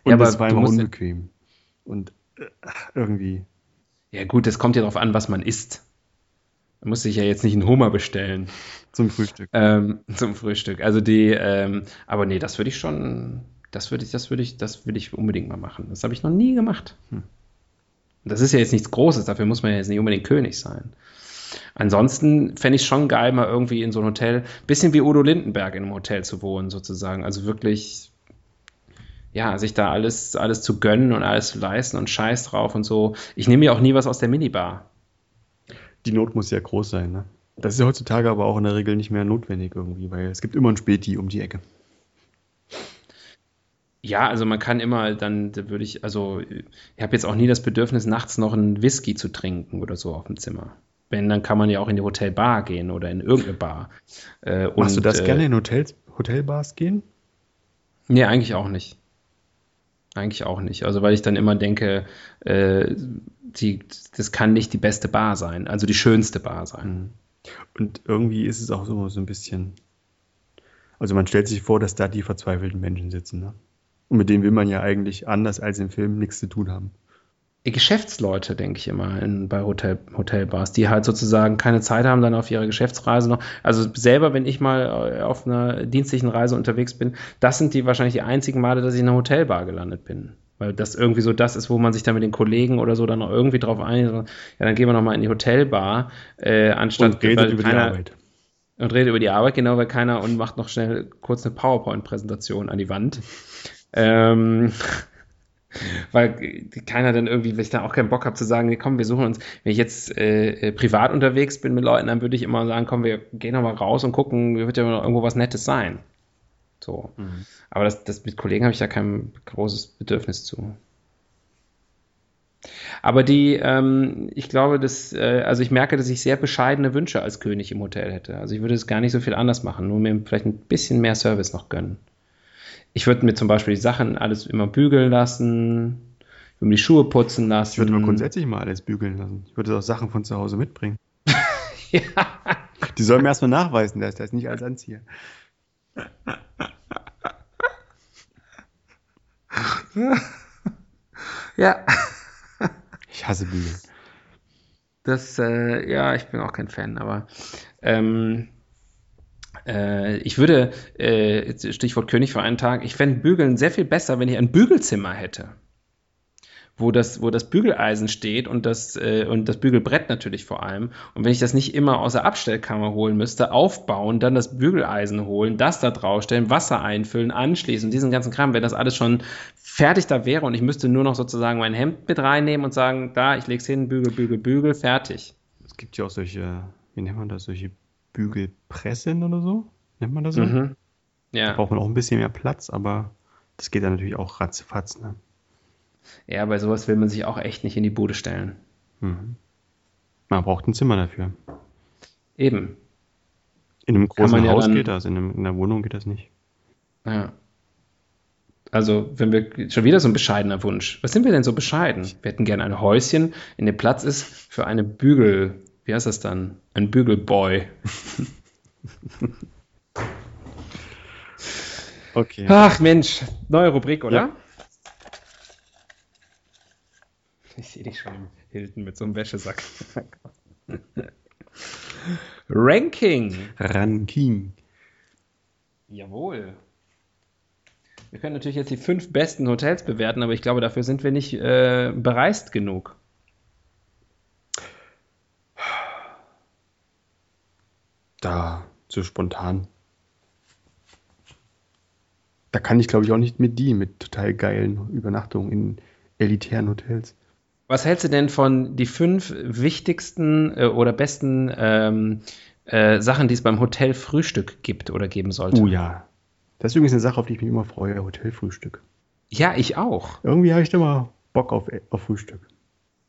Und Ja, aber das war immer unbequem. Und äh, irgendwie. Ja gut, das kommt ja darauf an, was man isst. Man muss sich ja jetzt nicht einen Hummer bestellen Zum Frühstück. ähm, zum Frühstück. Also die, ähm, aber nee, das würde ich schon, das würde ich, das würde ich, das würde ich unbedingt mal machen. Das habe ich noch nie gemacht. Hm. Und Das ist ja jetzt nichts Großes, dafür muss man ja jetzt nicht unbedingt König sein. Ansonsten fände ich schon geil, mal irgendwie in so ein Hotel, bisschen wie Udo Lindenberg in einem Hotel zu wohnen, sozusagen. Also wirklich, ja, sich da alles, alles zu gönnen und alles zu leisten und Scheiß drauf und so. Ich nehme mir auch nie was aus der Minibar. Die Not muss ja groß sein, ne? Das ist ja heutzutage aber auch in der Regel nicht mehr notwendig irgendwie, weil es gibt immer ein Späti um die Ecke. Ja, also man kann immer dann, da würde ich, also ich habe jetzt auch nie das Bedürfnis, nachts noch einen Whisky zu trinken oder so auf dem Zimmer. Wenn, dann kann man ja auch in die Hotelbar gehen oder in irgendeine Bar. Äh, Machst du und, das äh, gerne in Hotels, Hotelbars gehen? Nee, eigentlich auch nicht. Eigentlich auch nicht. Also weil ich dann immer denke, äh, die, das kann nicht die beste Bar sein, also die schönste Bar sein. Und irgendwie ist es auch so, so ein bisschen. Also man stellt sich vor, dass da die verzweifelten Menschen sitzen, ne? Und mit denen will man ja eigentlich anders als im Film nichts zu tun haben. Geschäftsleute, denke ich immer, in, bei Hotel, Hotelbars, die halt sozusagen keine Zeit haben, dann auf ihre Geschäftsreise noch. Also selber, wenn ich mal äh, auf einer dienstlichen Reise unterwegs bin, das sind die wahrscheinlich die einzigen Male, dass ich in einer Hotelbar gelandet bin. Weil das irgendwie so das ist, wo man sich dann mit den Kollegen oder so dann noch irgendwie drauf einigt. Ja, dann gehen wir nochmal in die Hotelbar, äh, anstatt und redet über keiner, die Arbeit. Und redet über die Arbeit, genau, weil keiner und macht noch schnell kurz eine PowerPoint-Präsentation an die Wand. ähm, weil keiner dann irgendwie, wenn ich da auch keinen Bock habe zu sagen, nee, komm, wir suchen uns, wenn ich jetzt äh, äh, privat unterwegs bin mit Leuten, dann würde ich immer sagen, komm, wir gehen noch mal raus und gucken, wird ja noch irgendwo was Nettes sein. So. Mhm. Aber das, das mit Kollegen habe ich da kein großes Bedürfnis zu. Aber die, ähm, ich glaube, dass, äh, also ich merke, dass ich sehr bescheidene Wünsche als König im Hotel hätte. Also ich würde es gar nicht so viel anders machen, nur mir vielleicht ein bisschen mehr Service noch gönnen. Ich würde mir zum Beispiel die Sachen alles immer bügeln lassen, ich würde mir die Schuhe putzen lassen. Ich würde mal grundsätzlich mal alles bügeln lassen. Ich würde auch Sachen von zu Hause mitbringen. ja. Die sollen mir erstmal nachweisen, dass ich das nicht als anziehe. ja. Ich hasse Bügeln. Das, äh, ja, ich bin auch kein Fan, aber ähm, äh, ich würde, äh, Stichwort König für einen Tag, ich fände Bügeln sehr viel besser, wenn ich ein Bügelzimmer hätte wo das, wo das Bügeleisen steht und das, äh, und das Bügelbrett natürlich vor allem. Und wenn ich das nicht immer aus der Abstellkammer holen müsste, aufbauen, dann das Bügeleisen holen, das da draufstellen, Wasser einfüllen, anschließen, diesen ganzen Kram, wenn das alles schon fertig da wäre und ich müsste nur noch sozusagen mein Hemd mit reinnehmen und sagen, da, ich leg's hin, Bügel, Bügel, Bügel, fertig. Es gibt ja auch solche, wie nennt man das, solche Bügelpressen oder so? Nennt man das so? Mhm. Ja. Da braucht man auch ein bisschen mehr Platz, aber das geht dann natürlich auch ratzfatz, ne? Ja, bei sowas will man sich auch echt nicht in die Bude stellen. Mhm. Man braucht ein Zimmer dafür. Eben. In einem großen Haus ja geht das, in, einem, in einer Wohnung geht das nicht. Ja. Also, wenn wir schon wieder so ein bescheidener Wunsch. Was sind wir denn so bescheiden? Wir hätten gerne ein Häuschen, in dem Platz ist für eine Bügel. Wie heißt das dann? Ein Bügelboy. okay. Ach Mensch, neue Rubrik, oder? Ja. Ich sehe dich schon im Hilton mit so einem Wäschesack. Ranking. Ranking. Jawohl. Wir können natürlich jetzt die fünf besten Hotels bewerten, aber ich glaube, dafür sind wir nicht äh, bereist genug. Da, so spontan. Da kann ich, glaube ich, auch nicht mit die, mit total geilen Übernachtungen in elitären Hotels. Was hältst du denn von die fünf wichtigsten äh, oder besten ähm, äh, Sachen, die es beim Hotelfrühstück gibt oder geben sollte? Oh ja. Das ist übrigens eine Sache, auf die ich mich immer freue, Hotelfrühstück. Ja, ich auch. Irgendwie habe ich immer Bock auf, auf Frühstück.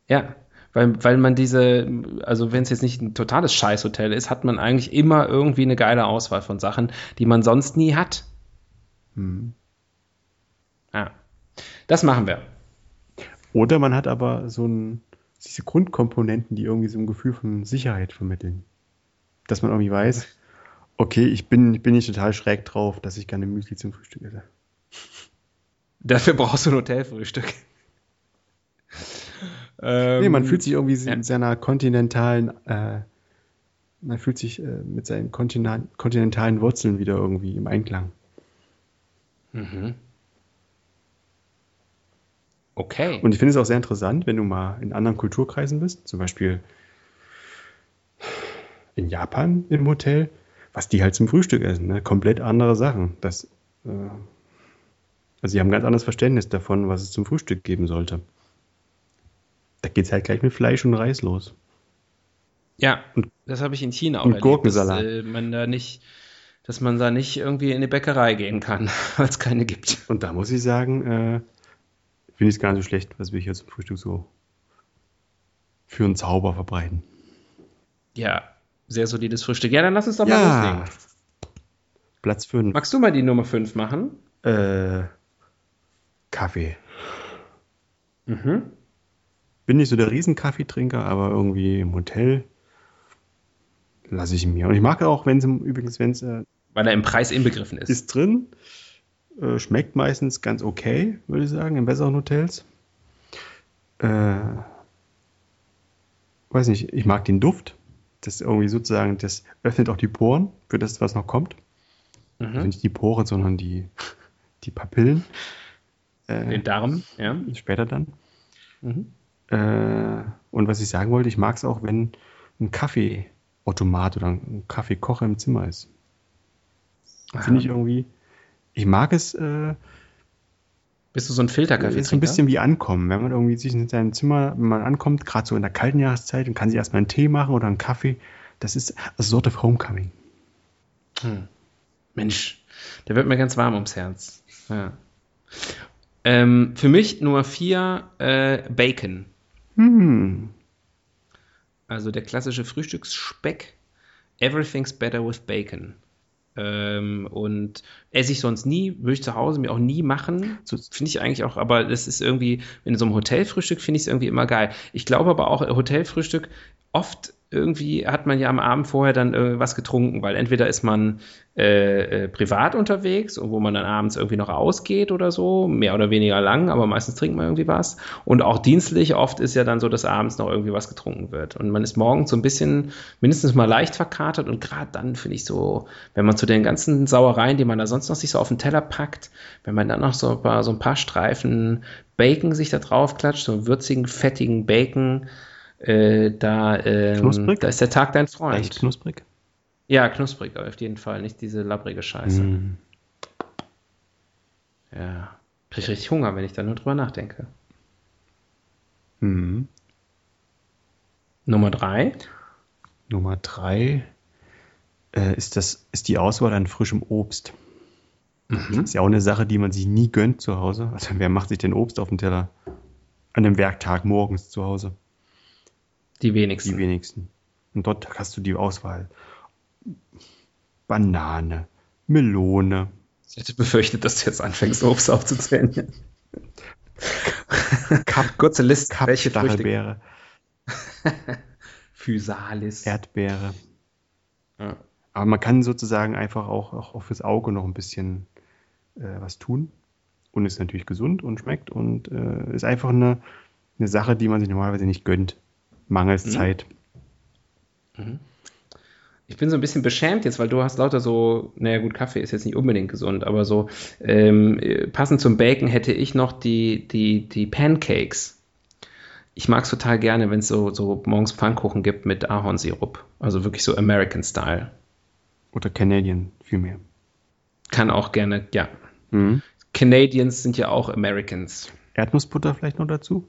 Ja, weil, weil man diese, also wenn es jetzt nicht ein totales Scheißhotel ist, hat man eigentlich immer irgendwie eine geile Auswahl von Sachen, die man sonst nie hat. Hm. Ja. Das machen wir. Oder man hat aber so ein, diese Grundkomponenten, die irgendwie so ein Gefühl von Sicherheit vermitteln. Dass man irgendwie weiß, okay, ich bin, bin nicht total schräg drauf, dass ich gerne Müsli zum Frühstück esse. Dafür brauchst du ein Hotelfrühstück. Ähm, nee, man fühlt sich irgendwie ja. in seiner kontinentalen, äh, man fühlt sich äh, mit seinen kontinentalen Wurzeln wieder irgendwie im Einklang. Mhm. Okay. Und ich finde es auch sehr interessant, wenn du mal in anderen Kulturkreisen bist, zum Beispiel in Japan im Hotel, was die halt zum Frühstück essen. Ne? Komplett andere Sachen. Das, äh, also sie haben ein ganz anderes Verständnis davon, was es zum Frühstück geben sollte. Da geht es halt gleich mit Fleisch und Reis los. Ja, und, das habe ich in China auch und erlebt, Gurkensalat. Dass, äh, man da nicht, dass man da nicht irgendwie in eine Bäckerei gehen kann, weil es keine gibt. Und da muss ich sagen, äh, finde ich es gar nicht so schlecht, was wir hier zum Frühstück so für einen Zauber verbreiten. Ja, sehr solides Frühstück. Ja, dann lass uns doch ja. mal loslegen. Platz 5. Magst du mal die Nummer 5 machen? Äh, Kaffee. Mhm. Bin nicht so der Riesenkaffeetrinker, aber irgendwie im Hotel lasse ich ihn mir. Und ich mag auch, wenn es übrigens, wenn es. Äh, Weil er im Preis inbegriffen ist. Ist drin. Äh, schmeckt meistens ganz okay, würde ich sagen, in besseren Hotels. Äh, weiß nicht, ich mag den Duft. Das irgendwie sozusagen, das öffnet auch die Poren für das, was noch kommt. Mhm. Also nicht die Poren, sondern die, die Papillen. Den Darm, ja. Später dann. Mhm. Äh, und was ich sagen wollte, ich mag es auch, wenn ein Kaffeeautomat oder ein Kaffeekocher im Zimmer ist. Finde ich irgendwie. Ich mag es. Äh, Bist du so ein Filterkaffee? ist so ein bisschen wie ankommen. Wenn man irgendwie sich in seinem Zimmer, wenn man ankommt, gerade so in der kalten Jahreszeit, und kann sich erstmal einen Tee machen oder einen Kaffee. Das ist a sort of homecoming. Hm. Mensch, der wird mir ganz warm ums Herz. Ja. Ähm, für mich Nummer vier äh, Bacon. Hm. Also der klassische Frühstücksspeck. Everything's better with bacon. Ähm, und esse ich sonst nie, würde ich zu Hause mir auch nie machen. So finde ich eigentlich auch, aber das ist irgendwie, in so einem Hotelfrühstück finde ich es irgendwie immer geil. Ich glaube aber auch, Hotelfrühstück oft irgendwie hat man ja am Abend vorher dann äh, was getrunken, weil entweder ist man äh, äh, privat unterwegs, wo man dann abends irgendwie noch ausgeht oder so, mehr oder weniger lang, aber meistens trinkt man irgendwie was. Und auch dienstlich oft ist ja dann so, dass abends noch irgendwie was getrunken wird. Und man ist morgens so ein bisschen mindestens mal leicht verkatert und gerade dann finde ich so, wenn man zu den ganzen Sauereien, die man da sonst noch sich so auf den Teller packt, wenn man dann noch so ein paar, so ein paar Streifen Bacon sich da drauf klatscht, so einen würzigen, fettigen Bacon, äh, da, ähm, Knusprig? da ist der Tag dein Freund. Echt knusprig? Ja, knusprig auf jeden Fall, nicht diese labbrige Scheiße. Hm. Ja. Krieg ich richtig Hunger, wenn ich da nur drüber nachdenke. Hm. Nummer drei. Nummer drei äh, ist, das, ist die Auswahl an frischem Obst. Mhm. Ist ja auch eine Sache, die man sich nie gönnt zu Hause. Also wer macht sich denn Obst auf dem Teller? An einem Werktag morgens zu Hause. Die wenigsten. Die wenigsten. Und dort hast du die Auswahl. Banane, Melone, Ich hätte befürchtet, dass du jetzt anfängst, Obst aufzuzählen. Kap, Kurze Liste. Welche Früchte? Stachelbeere, Physalis. Erdbeere. Ja. Aber man kann sozusagen einfach auch, auch fürs Auge noch ein bisschen äh, was tun. Und ist natürlich gesund und schmeckt und äh, ist einfach eine, eine Sache, die man sich normalerweise nicht gönnt. Mangels Mhm. Zeit. Ich bin so ein bisschen beschämt jetzt, weil du hast lauter so, naja gut, Kaffee ist jetzt nicht unbedingt gesund, aber so ähm, äh, passend zum Bacon hätte ich noch die, die, die Pancakes. Ich mag es total gerne, wenn es so, so morgens Pfannkuchen gibt mit Ahornsirup. Also wirklich so American Style. Oder Canadian vielmehr. Kann auch gerne, ja. Mhm. Canadians sind ja auch Americans. Erdnussbutter vielleicht noch dazu?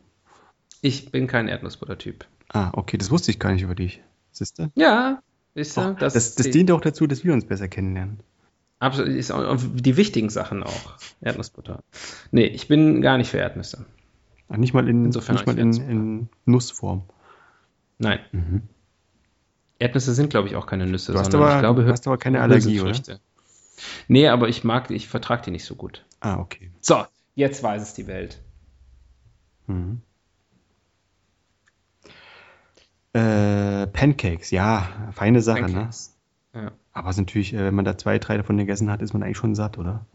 Ich bin kein Erdnussbutter-Typ. Ah, okay, das wusste ich gar nicht über dich. Siehste? Ja, wisst ihr, Oh, das, das, die- dient auch dazu, dass wir uns besser kennenlernen. Absolut, ist auch die wichtigen Sachen auch. Erdnussbutter. Nee, ich bin gar nicht für Erdnüsse. Ach, nicht mal in, Insofern nicht mal in, in Nussform. Nein. Mhm. Erdnüsse sind, glaube ich, auch keine Nüsse, Du hast sondern aber- ich glaube, du hast aber keine Allergie, Hülsenfrüchte. Nee, aber ich mag, ich vertrage die nicht so gut. Ah, okay. So, jetzt weiß es die Welt. Mhm. Äh, Pancakes, ja, feine Sache, Pancakes. Ja. ne? Aber es ist natürlich, äh, wenn man da zwei, drei davon gegessen hat, ist man eigentlich schon satt, oder?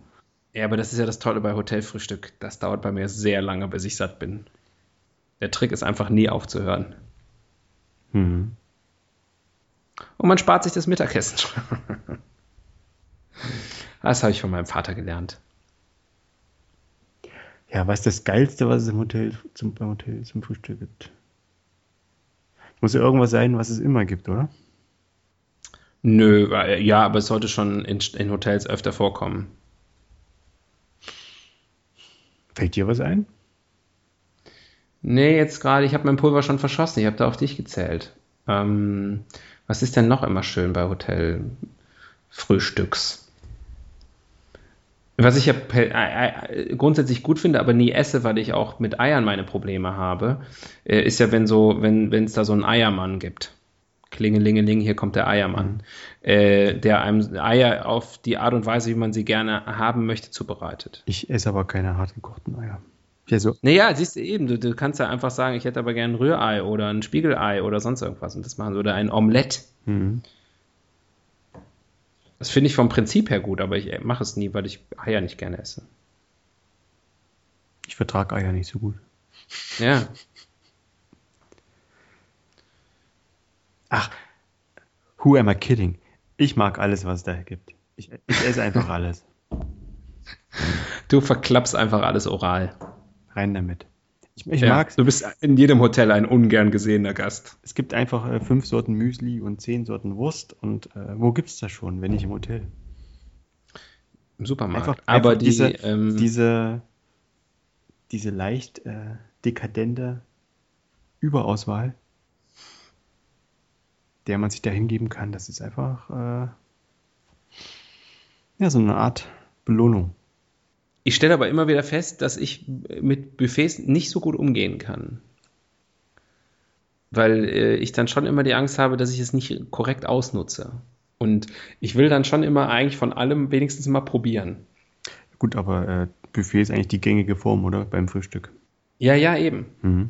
ja, aber das ist ja das Tolle bei Hotelfrühstück. Das dauert bei mir sehr lange, bis ich satt bin. Der Trick ist einfach nie aufzuhören. Mhm. Und man spart sich das Mittagessen. das habe ich von meinem Vater gelernt. Ja, was ist das Geilste, was es im Hotel zum, beim Hotel zum Frühstück gibt? Muss ja irgendwas sein, was es immer gibt, oder? Nö, ja, aber es sollte schon in, in Hotels öfter vorkommen. Fällt dir was ein? Nee, jetzt gerade, ich habe mein Pulver schon verschossen. Ich habe da auf dich gezählt. Ähm, was ist denn noch immer schön bei Hotel-Frühstücks? Was ich ja äh, äh, grundsätzlich gut finde, aber nie esse, weil ich auch mit Eiern meine Probleme habe, äh, ist ja, wenn so, wenn wenn es da so einen Eiermann gibt. Klingelingeling, hier kommt der Eiermann, äh, der einem Eier auf die Art und Weise, wie man sie gerne haben möchte, zubereitet. Ich esse aber keine hart gekochten Eier. Ja, so, Naja, siehst du eben, du, du kannst ja einfach sagen, ich hätte aber gern ein Rührei oder ein Spiegelei oder sonst irgendwas und das machen oder ein Omelett. mhm. Das finde ich vom Prinzip her gut, aber ich mache es nie, weil ich Eier nicht gerne esse. ich vertrage Eier nicht so gut. Ja, Ach, who am I kidding? Ich mag alles, was es da gibt. Ich, ich esse einfach alles. Du verklappst einfach alles oral. Rein damit. Ich, ich ja, mag's. Du bist in jedem Hotel ein ungern gesehener Gast. Es gibt einfach äh, fünf Sorten Müsli und zehn Sorten Wurst. Und äh, wo gibt's das schon, wenn nicht im Hotel? Im Supermarkt. Einfach, Aber einfach die, diese, ähm, diese, diese leicht äh, dekadente Überauswahl, der man sich da hingeben kann, das ist einfach äh, ja, so eine Art Belohnung. Ich stelle aber immer wieder fest, dass ich mit Buffets nicht so gut umgehen kann. Weil äh, ich dann schon immer die Angst habe, dass ich es nicht korrekt ausnutze. Und ich will dann schon immer eigentlich von allem wenigstens mal probieren. Gut, aber äh, Buffet ist eigentlich die gängige Form, oder? Beim Frühstück. Ja, ja, eben. Mhm.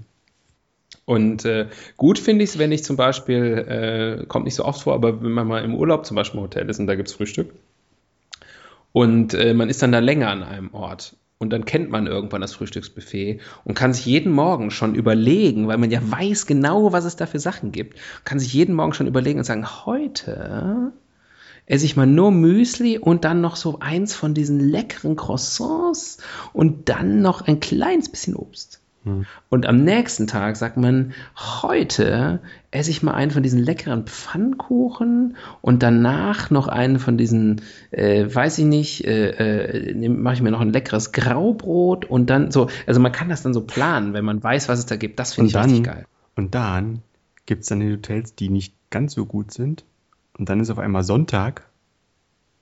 Und äh, gut finde ich es, wenn ich zum Beispiel, äh, kommt nicht so oft vor, aber wenn man mal im Urlaub zum Beispiel im Hotel ist und da gibt es Frühstück und äh, man ist dann da länger an einem Ort. Und dann kennt man irgendwann das Frühstücksbuffet und kann sich jeden Morgen schon überlegen, weil man ja weiß genau, was es da für Sachen gibt, kann sich jeden Morgen schon überlegen und sagen, heute esse ich mal nur Müsli und dann noch so eins von diesen leckeren Croissants und dann noch ein kleines bisschen Obst. Hm. Und am nächsten Tag sagt man, heute esse ich mal einen von diesen leckeren Pfannkuchen und danach noch einen von diesen, äh, weiß ich nicht, äh, äh, mache ich mir noch ein leckeres Graubrot und dann so, also man kann das dann so planen, wenn man weiß, was es da gibt. Das finde ich dann, richtig geil. Und dann gibt es dann die Hotels, die nicht ganz so gut sind und dann ist auf einmal Sonntag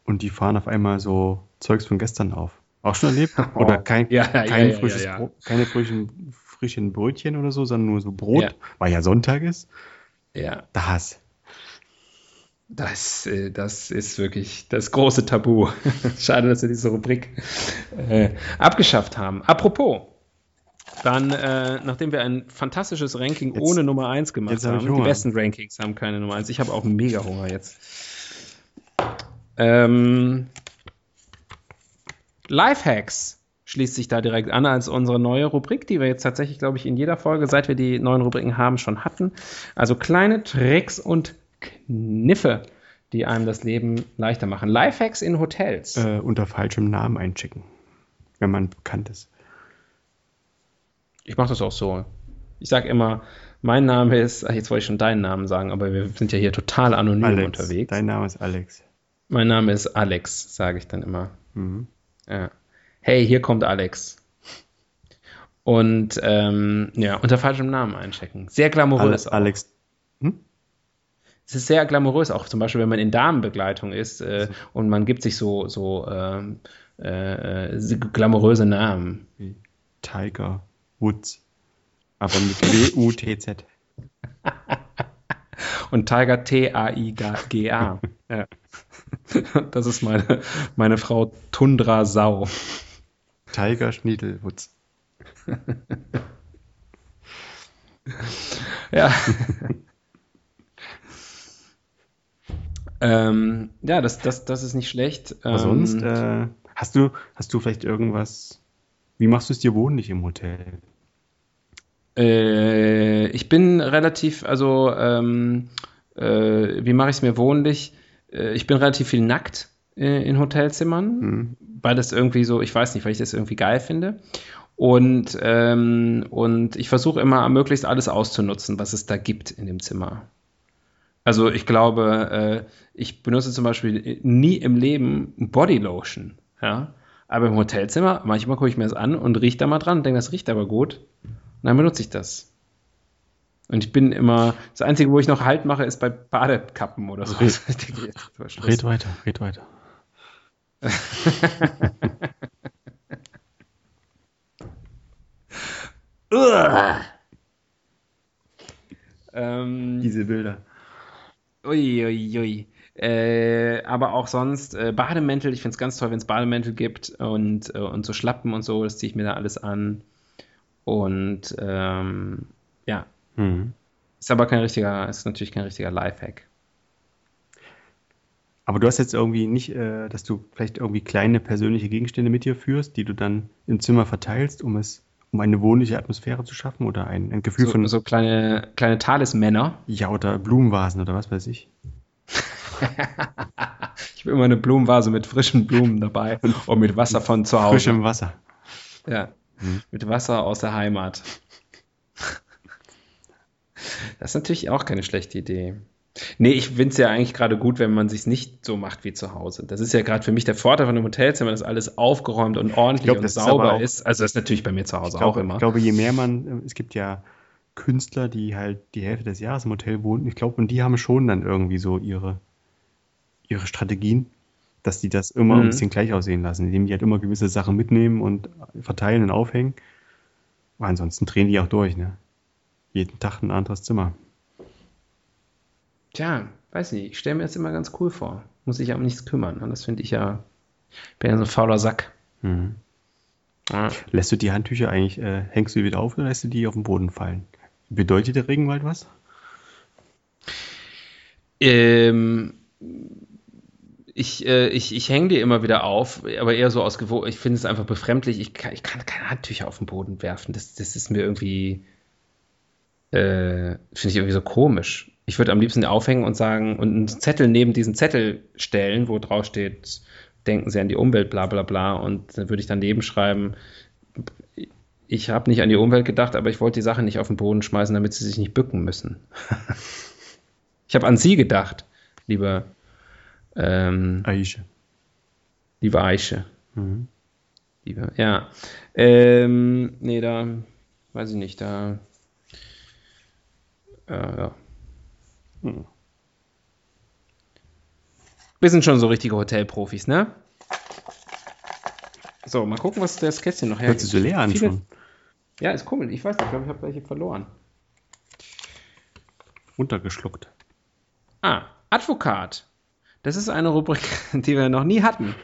und die fahren auf einmal so Zeugs von gestern auf. Auch schon erlebt? Oder kein, ja, kein ja, frisches ja, keine frischen, frischen Brötchen oder so, sondern nur so Brot, weil ja Sonntag ist. Ja. Das. Das, äh, das ist wirklich das große Tabu. Schade, dass wir diese Rubrik äh, abgeschafft haben. Apropos, dann, äh, nachdem wir ein fantastisches Ranking jetzt, ohne Nummer 1 gemacht haben, die besten Rankings haben keine Nummer 1. Ich habe auch mega Hunger jetzt. Ähm, Lifehacks schließt sich da direkt an als unsere neue Rubrik, die wir jetzt tatsächlich, glaube ich, in jeder Folge, seit wir die neuen Rubriken haben, schon hatten. Also kleine Tricks und Kniffe, die einem das Leben leichter machen. Lifehacks in Hotels. Äh, unter falschem Namen einchecken, wenn man bekannt ist. Ich mache das auch so. Ich sage immer, mein Name ist, ach, jetzt wollte ich schon deinen Namen sagen, aber wir sind ja hier total anonym Alex. unterwegs. Dein Name ist Alex. Mein Name ist Alex, sage ich dann immer. Mhm. Ja. Hey, hier kommt Alex. Und ähm, ja, unter falschem Namen einchecken. Sehr glamourös. Ale Alex. Hm? Es ist sehr glamourös, auch zum Beispiel, wenn man in Damenbegleitung ist äh, so. und man gibt sich so, so ähm, äh, äh, glamouröse Namen. Wie Tiger Woods. Aber mit W-U-T-Z. und Tiger T-A-I-G-A. ja. Das ist meine, meine Frau Tundra Sau. Tiger Schniedelwutz. ja. ähm, ja, das, das, das ist nicht schlecht. Aber ähm, sonst, äh, hast, du, hast du vielleicht irgendwas, wie machst du es dir wohnlich im Hotel? Äh, ich bin relativ, also, ähm, äh, wie mache ich es mir wohnlich? Äh, ich bin relativ viel nackt äh, in Hotelzimmern, mhm. weil das irgendwie so, ich weiß nicht, weil ich das irgendwie geil finde. Und, ähm, und ich versuche immer möglichst alles auszunutzen, was es da gibt in dem Zimmer. Also ich glaube, äh, ich benutze zum Beispiel nie im Leben Bodylotion. Ja? Aber im Hotelzimmer, manchmal gucke ich mir das an und rieche da mal dran und denke, das riecht aber gut. Und dann benutze ich das. Und ich bin immer, das Einzige, wo ich noch Halt mache, ist bei Badekappen oder so. Red, red weiter, red weiter. ähm, Diese Bilder. Uiuiui. Ui, ui. Äh, aber auch sonst äh, Bademäntel. Ich finde es ganz toll, wenn es Bademäntel gibt und, äh, und so Schlappen und so. Das ziehe ich mir da alles an. Und ähm, ja. Mhm. Ist aber kein richtiger, ist natürlich kein richtiger Lifehack. Aber du hast jetzt irgendwie nicht, äh, dass du vielleicht irgendwie kleine persönliche Gegenstände mit dir führst, die du dann im Zimmer verteilst, um es, um eine wohnliche Atmosphäre zu schaffen oder ein, ein Gefühl so, von. So kleine, kleine Talismänner. Ja, oder Blumenvasen oder was weiß ich. ich habe immer eine Blumenvase mit frischen Blumen dabei und mit Wasser von zu Hause. Frischem Wasser. Ja, hm. mit Wasser aus der Heimat. Das ist natürlich auch keine schlechte Idee. Nee, ich finde es ja eigentlich gerade gut, wenn man sich nicht so macht wie zu Hause. Das ist ja gerade für mich der Vorteil von einem Hotelzimmer, dass alles aufgeräumt und ordentlich glaub, und sauber ist, ist, Also das ist natürlich bei mir zu Hause glaub, auch immer. Ich glaube, je mehr man, es gibt ja Künstler, die halt die Hälfte des Jahres im Hotel wohnen. Ich glaube, und die haben schon dann irgendwie so ihre, ihre Strategien, dass die das immer mhm. ein bisschen gleich aussehen lassen, indem die halt immer gewisse Sachen mitnehmen und verteilen und aufhängen. Aber ansonsten drehen die auch durch, ne? Jeden Tag ein anderes Zimmer. Tja, weiß nicht, ich stelle mir das immer ganz cool vor. Muss sich ja um nichts kümmern. Und das finde ich ja, bin ja so ein fauler Sack. Mhm. Ja. Lässt du die Handtücher eigentlich, äh, hängst du die wieder auf oder lässt du die auf den Boden fallen? Bedeutet der Regenwald was? Ähm, ich, äh, ich, ich hänge die immer wieder auf, aber eher so aus Gewohnheit. Ich finde es einfach befremdlich. Ich kann, ich kann keine Handtücher auf den Boden werfen. Das, das ist mir irgendwie, äh, finde ich irgendwie so komisch. Ich würde am liebsten aufhängen und sagen und einen Zettel neben diesen Zettel stellen, wo drauf steht, denken Sie an die Umwelt, bla bla bla. Und dann würde ich daneben schreiben, ich habe nicht an die Umwelt gedacht, aber ich wollte die Sache nicht auf den Boden schmeißen, damit sie sich nicht bücken müssen. ich habe an Sie gedacht, lieber ähm, Aische. Liebe Aische. Mhm. Liebe, ja. Ähm, nee, da weiß ich nicht, da ja. Hm. Wir sind schon so richtige Hotelprofis, ne? So, mal gucken, was das Kästchen noch hergibt. Hört sich so leer an schon. Ja, ist komisch. Ich weiß nicht, ich glaube, ich habe welche verloren. Runtergeschluckt. Ah, Advokat. Das ist eine Rubrik, die wir noch nie hatten,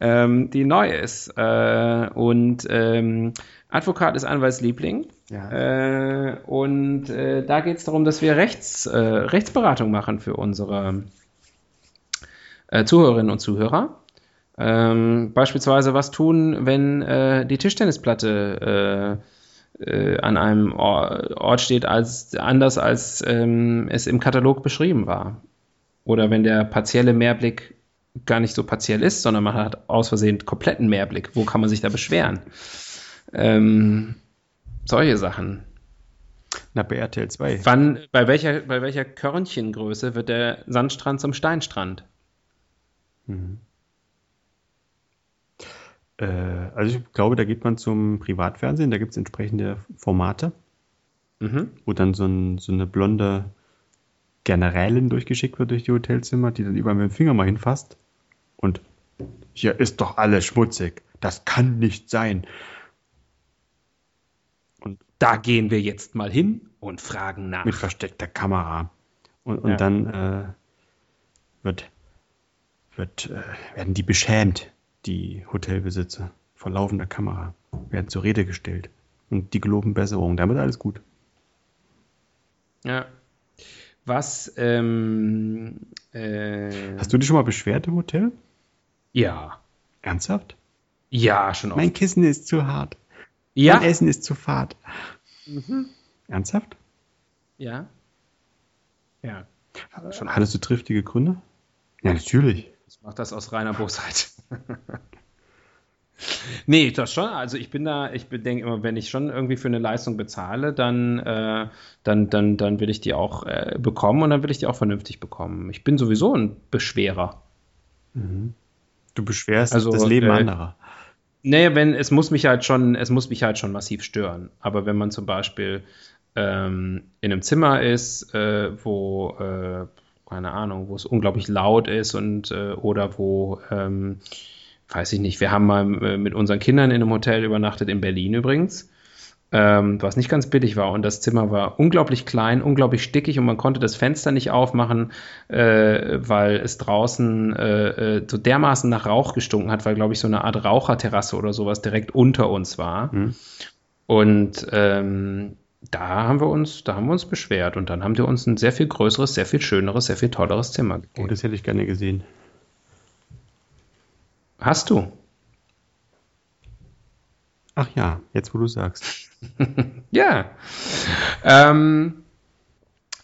ähm, die neu ist. Äh, und ähm, Advokat ist Anwaltsliebling. Ja. Äh, und äh, da geht es darum, dass wir Rechts, äh, Rechtsberatung machen für unsere äh, Zuhörerinnen und Zuhörer. Ähm, beispielsweise, was tun, wenn äh, die Tischtennisplatte an einem Ort steht, als anders als ähm, es im Katalog beschrieben war. Oder wenn der partielle Mehrblick gar nicht so partiell ist, sondern man hat aus Versehen kompletten Mehrblick. Wo kann man sich da beschweren? Ähm, solche Sachen. Na, bei RTL 2. Wann, bei welcher, bei welcher Körnchengröße wird der Sandstrand zum Steinstrand? Mhm. Äh, also ich glaube, da geht man zum Privatfernsehen, da gibt es entsprechende Formate, mhm. wo dann so, ein, so eine blonde Generälin durchgeschickt wird durch die Hotelzimmer, die dann überall mit dem Finger mal hinfasst. Und hier ist doch alles schmutzig. Das kann nicht sein. Und da gehen wir jetzt mal hin und fragen nach. Mit versteckter Kamera. Und, und ja. dann äh, wird, wird, äh, werden die beschämt, die Hotelbesitzer, vor laufender Kamera. Werden zur Rede gestellt. Und die geloben Besserung. Damit alles gut. Ja, was. Ähm, äh, Hast du dich schon mal beschwert im Hotel? Ja. Ernsthaft? Ja, schon oft. Mein Kissen ist zu hart. Ja. Mein Essen ist zu fad. Mhm. Ernsthaft? Ja. Ja. Schon Hattest du triftige Gründe? Ja, natürlich. Ich mache das aus reiner Bosheit. Nee, das schon. Also ich bin da, ich denke immer, wenn ich schon irgendwie für eine Leistung bezahle, dann, äh, dann, dann, dann will ich die auch äh, bekommen und dann will ich die auch vernünftig bekommen. Ich bin sowieso ein Beschwerer. Mhm. Du beschwerst also, das Leben äh, anderer. Nee, wenn, es muss mich halt schon, es muss mich halt schon massiv stören. Aber wenn man zum Beispiel ähm, in einem Zimmer ist, äh, wo, äh, keine Ahnung, wo es unglaublich laut ist und äh, oder wo ähm, weiß ich nicht, wir haben mal äh, mit unseren Kindern in einem Hotel übernachtet, in Berlin übrigens, ähm, was nicht ganz billig war. Und das Zimmer war unglaublich klein, unglaublich stickig und man konnte das Fenster nicht aufmachen, äh, weil es draußen äh, äh so dermaßen nach Rauch gestunken hat, weil, glaube ich, so eine Art Raucherterrasse oder sowas direkt unter uns war. Mhm. Und ähm, da haben wir uns, da haben wir uns beschwert und dann haben die uns ein sehr viel größeres, sehr viel schöneres, sehr viel tolleres Zimmer gegeben. Oh, das hätte ich gerne gesehen. Hast du? Ach ja, jetzt wo du sagst. ja. Ähm,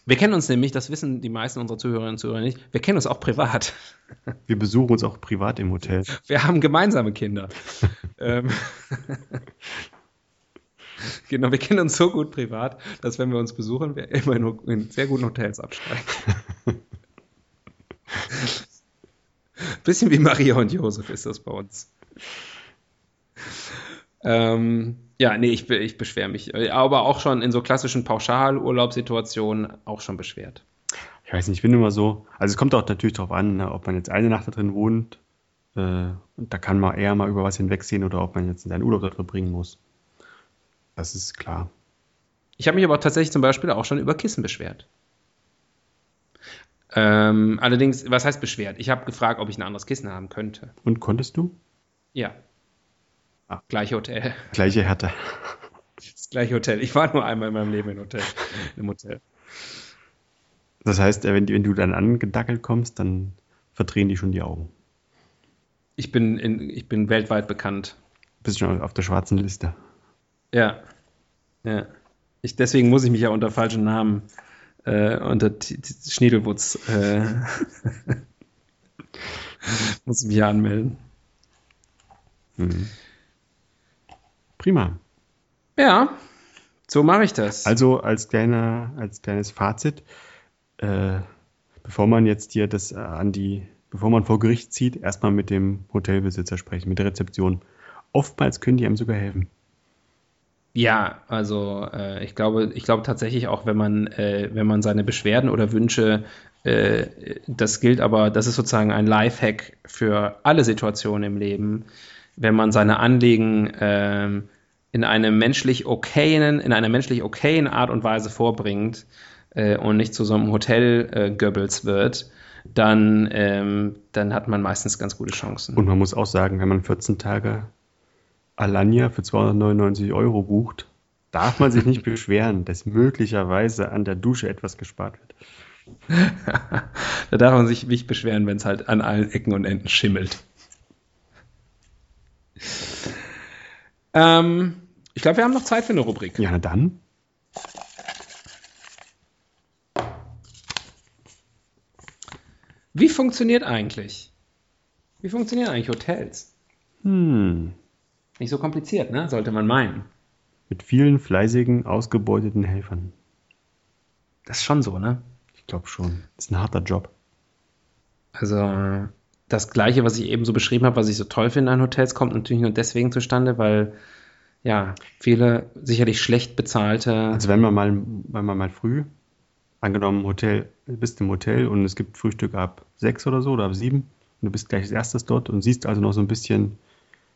Wir kennen uns nämlich, das wissen die meisten unserer Zuhörerinnen und Zuhörer nicht, wir kennen uns auch privat. Wir besuchen uns auch privat im Hotel. Wir haben gemeinsame Kinder. ähm, genau, wir kennen uns so gut privat, dass wenn wir uns besuchen, wir immer in, in sehr guten Hotels absteigen. Bisschen wie Maria und Josef ist das bei uns. Ähm, ja, nee, ich, ich beschwere mich. Aber auch schon in so klassischen Pauschalurlaubssituationen auch schon beschwert. Ich weiß nicht, ich bin immer so. Also es kommt auch natürlich darauf an, ne, ob man jetzt eine Nacht da drin wohnt. Äh, da kann man eher mal über was hinwegsehen oder ob man jetzt seinen Urlaub da verbringen muss. Das ist klar. Ich habe mich aber tatsächlich zum Beispiel auch schon über Kissen beschwert. Ähm, allerdings, was heißt beschwert? Ich habe gefragt, ob ich ein anderes Kissen haben könnte. Und konntest du? Ja. Ah. Gleiche Hotel. Gleiche Härte. Das gleiche Hotel. Ich war nur einmal in meinem Leben im Hotel. Im Hotel. Das heißt, wenn, wenn du dann angedackelt kommst, dann verdrehen die schon die Augen. Ich bin, in, ich bin weltweit bekannt. Bist schon auf der schwarzen Liste. Ja. Ja. Ich, deswegen muss ich mich ja unter falschen Namen äh, unter Schniedelwutz äh, muss ich mich ja anmelden. Mhm. Prima. Ja, so mache ich das. Also als, kleiner, als kleines Fazit, äh, bevor man jetzt hier das äh, an die, bevor man vor Gericht zieht, erstmal mit dem Hotelbesitzer sprechen, mit der Rezeption. Oftmals können die einem sogar helfen. Ja, also äh, ich glaube, ich glaube tatsächlich auch, wenn man, äh, wenn man seine Beschwerden oder Wünsche, äh, das gilt aber, das ist sozusagen ein Lifehack für alle Situationen im Leben wenn man seine Anliegen ähm, in einem menschlich okayen, in einer menschlich okayen Art und Weise vorbringt äh, und nicht zu so einem Hotel äh, wird, dann, ähm, dann hat man meistens ganz gute Chancen. Und man muss auch sagen, wenn man 14 Tage Alanya für 299 Euro bucht, darf man sich nicht beschweren, dass möglicherweise an der Dusche etwas gespart wird. da darf man sich nicht beschweren, wenn es halt an allen Ecken und Enden schimmelt. Ähm, ich glaube, wir haben noch Zeit für eine Rubrik. Ja, dann. Wie funktioniert eigentlich? Wie funktionieren eigentlich Hotels? Hm. Nicht so kompliziert, ne? Sollte man meinen. Mit vielen fleißigen, ausgebeuteten Helfern. Das ist schon so, ne? Ich glaube schon. Das ist ein harter Job. Also, das Gleiche, was ich eben so beschrieben habe, was ich so toll finde an Hotels, kommt natürlich nur deswegen zustande, weil ja, viele sicherlich schlecht bezahlte. Also wenn man mal, wenn man mal früh, angenommen, Hotel, bist im Hotel und es gibt Frühstück ab sechs oder so oder ab sieben und du bist gleich als erstes dort und siehst also noch so ein bisschen,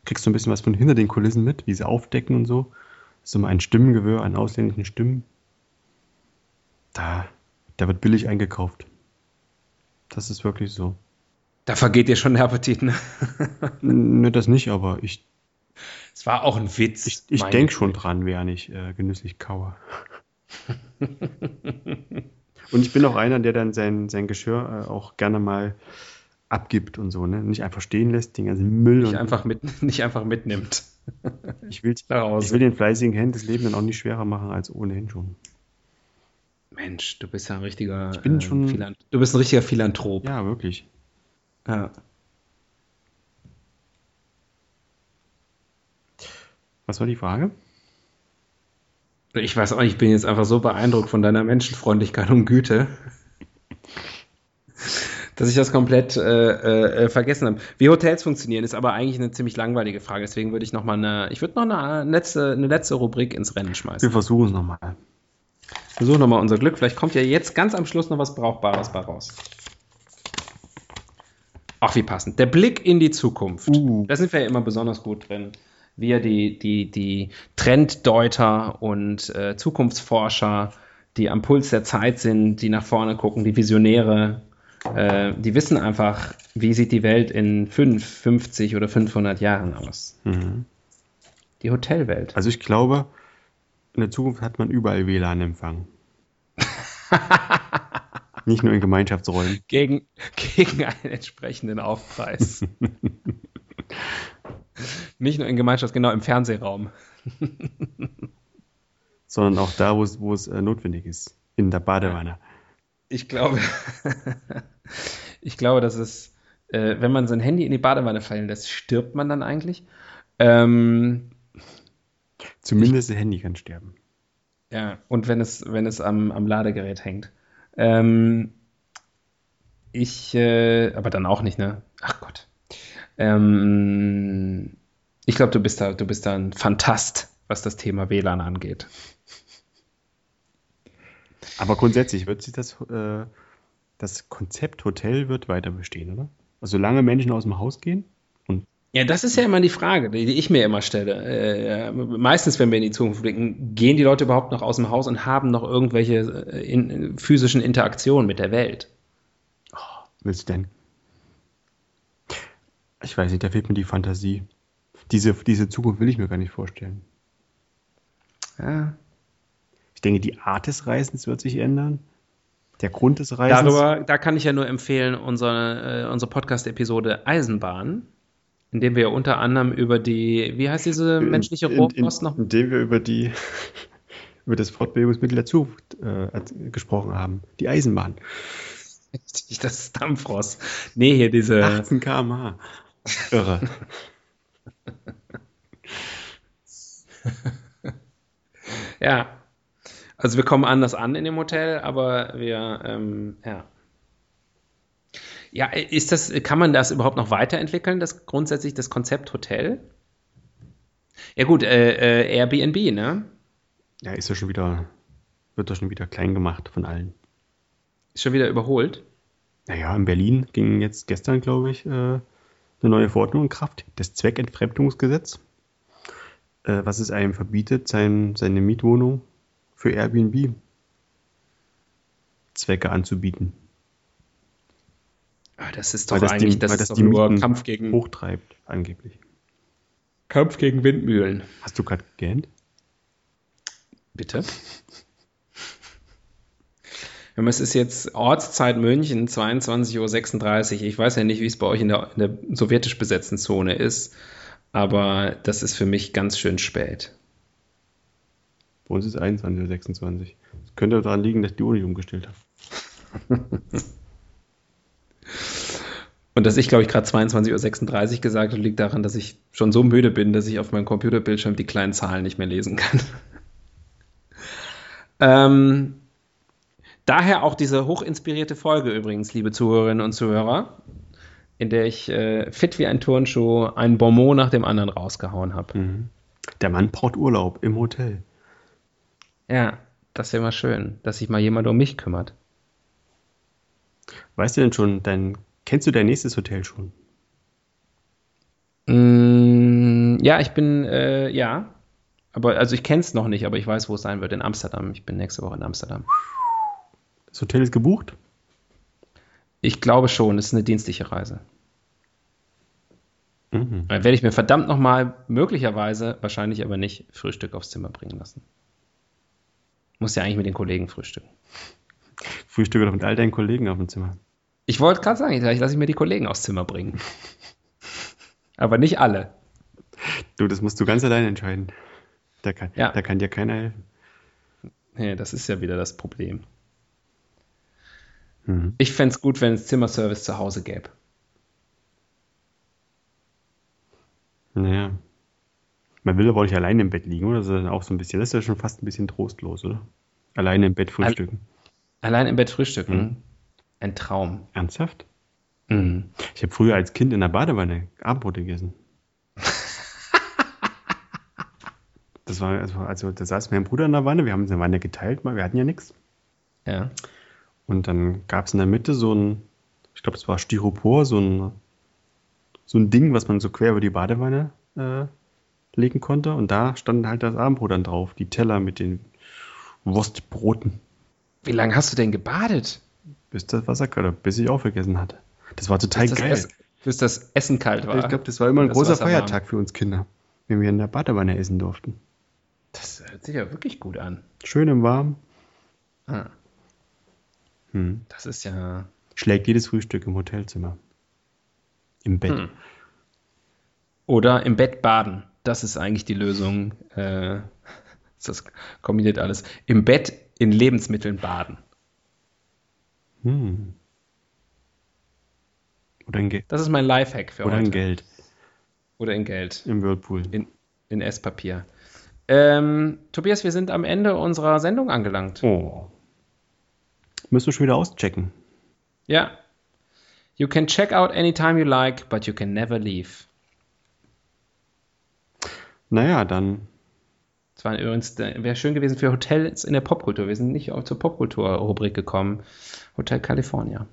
kriegst so ein bisschen was von hinter den Kulissen mit, wie sie aufdecken und so. Das ist immer ein Stimmengewirr an ausländischen Stimmen. Da, da wird billig eingekauft. Das ist wirklich so. Da vergeht dir schon der Appetit, ne? ne, das nicht, aber ich. Es war auch ein Witz. Ich, ich denke schon dran, während ich äh, genüsslich kaue. und ich bin auch einer, der dann sein, sein Geschirr äh, auch gerne mal abgibt und so, ne? Nicht einfach stehen lässt, den ganzen Müll. Nicht, einfach, mit, nicht einfach mitnimmt. ich, will, ich will den fleißigen Händen das Leben dann auch nicht schwerer machen als ohnehin schon. Mensch, du bist ja ein richtiger. Ich bin äh, schon. Du bist ein richtiger Philanthrop. Ja, wirklich. Ja. Was war die Frage? Ich weiß auch ich bin jetzt einfach so beeindruckt von deiner Menschenfreundlichkeit und Güte, dass ich das komplett äh, äh, vergessen habe. Wie Hotels funktionieren, ist aber eigentlich eine ziemlich langweilige Frage. Deswegen würde ich noch mal eine, ich würde noch eine letzte, eine letzte Rubrik ins Rennen schmeißen. Wir versuchen es nochmal. Versuchen nochmal unser Glück. Vielleicht kommt ja jetzt ganz am Schluss noch was Brauchbares bei raus. Ach, wie passend. Der Blick in die Zukunft. Uh. Da sind wir ja immer besonders gut drin. Wir, die, die, die Trenddeuter und äh, Zukunftsforscher, die am Puls der Zeit sind, die nach vorne gucken, die Visionäre, äh, die wissen einfach, wie sieht die Welt in 5, 50 oder 500 Jahren aus. Mhm. Die Hotelwelt. Also ich glaube, in der Zukunft hat man überall WLAN-Empfang. Nicht nur in Gemeinschaftsräumen. Gegen, gegen einen entsprechenden Aufpreis. Nicht nur in Gemeinschafts-, genau, im Fernsehraum. Sondern auch da, wo es, wo es äh, notwendig ist. In der Badewanne. Ich glaube, ich glaube, dass es, äh, wenn man sein Handy in die Badewanne fallen lässt, stirbt man dann eigentlich. Ähm, Zumindest das Handy kann sterben. Ja, und wenn es, wenn es am, am Ladegerät hängt. Ähm, ich, äh, aber dann auch nicht, ne? Ach Gott. Ähm, ich glaube, du bist da, du bist da ein Fantast, was das Thema WLAN angeht. Aber grundsätzlich wird sich das, äh, das Konzept Hotel wird weiter bestehen, oder? Also solange Menschen aus dem Haus gehen ja, das ist ja immer die Frage, die, ich mir immer stelle. Äh, meistens, wenn wir in die Zukunft blicken, gehen die Leute überhaupt noch aus dem Haus und haben noch irgendwelche äh, in, physischen Interaktionen mit der Welt? Oh, willst du denn? Ich weiß nicht, da fehlt mir die Fantasie. Diese, diese Zukunft will ich mir gar nicht vorstellen. Ja. Ich denke, die Art des Reisens wird sich ändern. Der Grund des Reisens. Darüber, da kann ich ja nur empfehlen, unsere, äh, unsere Podcast-Episode Eisenbahn, in dem wir unter anderem über die, wie heißt diese menschliche Rohkost noch? In dem wir über die, über das Fortbewegungsmittel der Zukunft äh, gesprochen haben. Die Eisenbahn. Richtig, das ist Dampfross. Nee, hier diese. 18 km/h. Irre. ja. Also wir kommen anders an in dem Hotel, aber wir, ähm, ja. Ja, ist das, kann man das überhaupt noch weiterentwickeln, das grundsätzlich das Konzept Hotel? Ja gut, äh, äh, Airbnb, ne? Ja, ist ja schon wieder, wird doch schon wieder klein gemacht von allen. Ist schon wieder überholt? Naja, in Berlin ging jetzt gestern, glaube ich, äh, eine neue Verordnung in Kraft, das Zweckentfremdungsgesetz, äh, was es einem verbietet, sein, seine Mietwohnung für Airbnb Zwecke anzubieten. Ah, das ist doch eigentlich, das, weil das die nur Kampf gegen hochtreibt, angeblich. Kampf gegen Windmühlen. Hast du gerade gegähnt? Bitte? Es ist jetzt Ortszeit München, 22.36 Uhr. Ich weiß ja nicht, wie es bei euch in der, in der sowjetisch besetzten Zone ist, aber das ist für mich ganz schön spät. Bei uns ist 21.26 Uhr. Das könnte daran liegen, dass ich die Uhr nicht umgestellt habe. Und dass ich, glaube ich, gerade 22.36 Uhr gesagt habe, liegt daran, dass ich schon so müde bin, dass ich auf meinem Computerbildschirm die kleinen Zahlen nicht mehr lesen kann. ähm, daher auch diese hochinspirierte Folge übrigens, liebe Zuhörerinnen und Zuhörer, in der ich äh, fit wie ein Turnschuh ein Bonbon nach dem anderen rausgehauen habe. Mhm. Der Mann braucht Urlaub im Hotel. Ja, das wäre mal schön, dass sich mal jemand um mich kümmert. Weißt du denn schon, dein, kennst du dein nächstes Hotel schon? Mm, ja, ich bin, äh, ja. Aber, also ich kenne es noch nicht, aber ich weiß, wo es sein wird. In Amsterdam. Ich bin nächste Woche in Amsterdam. Das Hotel ist gebucht? Ich glaube schon, es ist eine dienstliche Reise. Mhm. Dann werde ich mir verdammt nochmal, möglicherweise, wahrscheinlich aber nicht, Frühstück aufs Zimmer bringen lassen. Muss ja eigentlich mit den Kollegen frühstücken. Frühstücke doch mit all deinen Kollegen auf dem Zimmer. Ich wollte gerade sagen, vielleicht lasse ich mir die Kollegen aufs Zimmer bringen. Aber nicht alle. Du, das musst du ganz allein entscheiden. Da kann, ja. da kann dir keiner helfen. Nee, das ist ja wieder das Problem. Mhm. Ich fände es gut, wenn es Zimmerservice zu Hause gäbe. Naja. Man will aber nicht alleine im Bett liegen, oder? Das ist dann auch so ein bisschen, das ist ja schon fast ein bisschen trostlos, oder? Alleine im Bett frühstücken. Allein im Bett frühstücken. Mhm. Ein Traum. Ernsthaft? Mhm. Ich habe früher als Kind in der Badewanne Abendbrot gegessen. das war, also, also da saß mein Bruder in der Wanne, wir haben uns eine Wanne geteilt, wir hatten ja nichts. Ja. Und dann gab es in der Mitte so ein, ich glaube, es war Styropor, so ein, so ein Ding, was man so quer über die Badewanne äh, legen konnte. Und da stand halt das Abendbrot dann drauf, die Teller mit den Wurstbroten. Wie lange hast du denn gebadet? Bis das Wasser kalt bis ich auch vergessen hatte. Das war total bis geil. Essen, bis das Essen kalt war. Ich glaube, das war immer ein großer Wasser Feiertag warm. für uns Kinder, wenn wir in der Badewanne essen durften. Das hört sich ja wirklich gut an. Schön im Warm. Ah. Hm. Das ist ja. Schlägt jedes Frühstück im Hotelzimmer. Im Bett. Hm. Oder im Bett baden. Das ist eigentlich die Lösung. Äh, das kombiniert alles. Im Bett in Lebensmitteln baden. Hm. Oder in, Ge Das ist mein Lifehack für oder heute. in Geld Oder in Geld. im Whirlpool. In, in Esspapier. Ähm, Tobias, wir sind am Ende unserer Sendung angelangt. Oh. Müssen wir schon wieder auschecken. Ja. You can check out anytime you like, but you can never leave. Naja, dann war übrigens, wäre schön gewesen für Hotels in der Popkultur. Wir sind nicht auch zur Popkultur-Rubrik gekommen. Hotel California.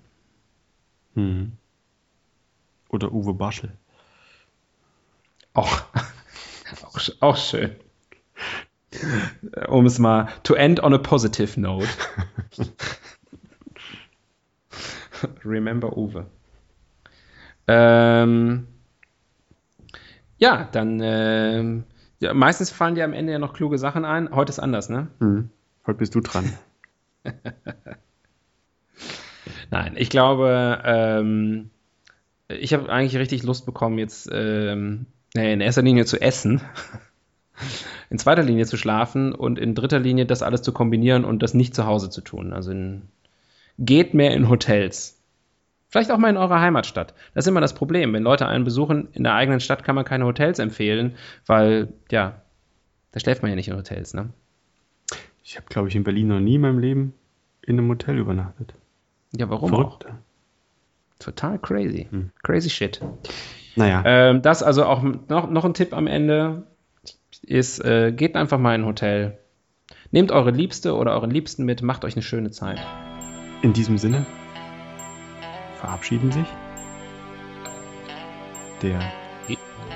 hm. oder Uwe Baschel. Auch, auch, auch schön. Um es mal to end on a positive note. Remember Uwe. Ähm, ja, dann ähm, ja, meistens fallen dir am Ende ja noch kluge Sachen ein. Heute ist anders, ne? Hm. Heute bist du dran. Nein, ich glaube, ähm, ich habe eigentlich richtig Lust bekommen, jetzt ähm, in erster Linie zu essen, in zweiter Linie zu schlafen und in dritter Linie das alles zu kombinieren und das nicht zu Hause zu tun. Also in, geht mehr in Hotels. Vielleicht auch mal in eurer Heimatstadt. Das ist immer das Problem. Wenn Leute einen besuchen, in der eigenen Stadt kann man keine Hotels empfehlen, weil, ja, da schläft man ja nicht in Hotels, ne? Ich habe, glaube ich, in Berlin noch nie in meinem Leben in einem Hotel übernachtet. Ja, warum auch? Verrückt. Total crazy. Hm. Crazy shit. Naja, Ähm, das also auch noch, noch ein Tipp am Ende ist, äh, geht einfach mal in ein Hotel. Nehmt eure Liebste oder euren Liebsten mit, macht euch eine schöne Zeit. in diesem Sinne verabschieden sich der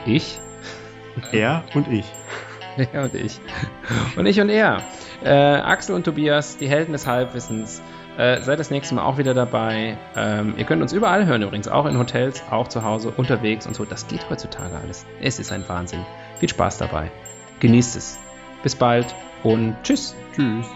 Ich? er und ich. Er und ich. Und ich und er. Äh, Axel und Tobias, die Helden des Halbwissens. Äh, seid das nächste Mal auch wieder dabei. Ähm, ihr könnt uns überall hören übrigens, auch in Hotels, auch zu Hause, unterwegs und so. Das geht heutzutage alles. Es ist ein Wahnsinn. Viel Spaß dabei. Genießt es. Bis bald und tschüss. Tschüss.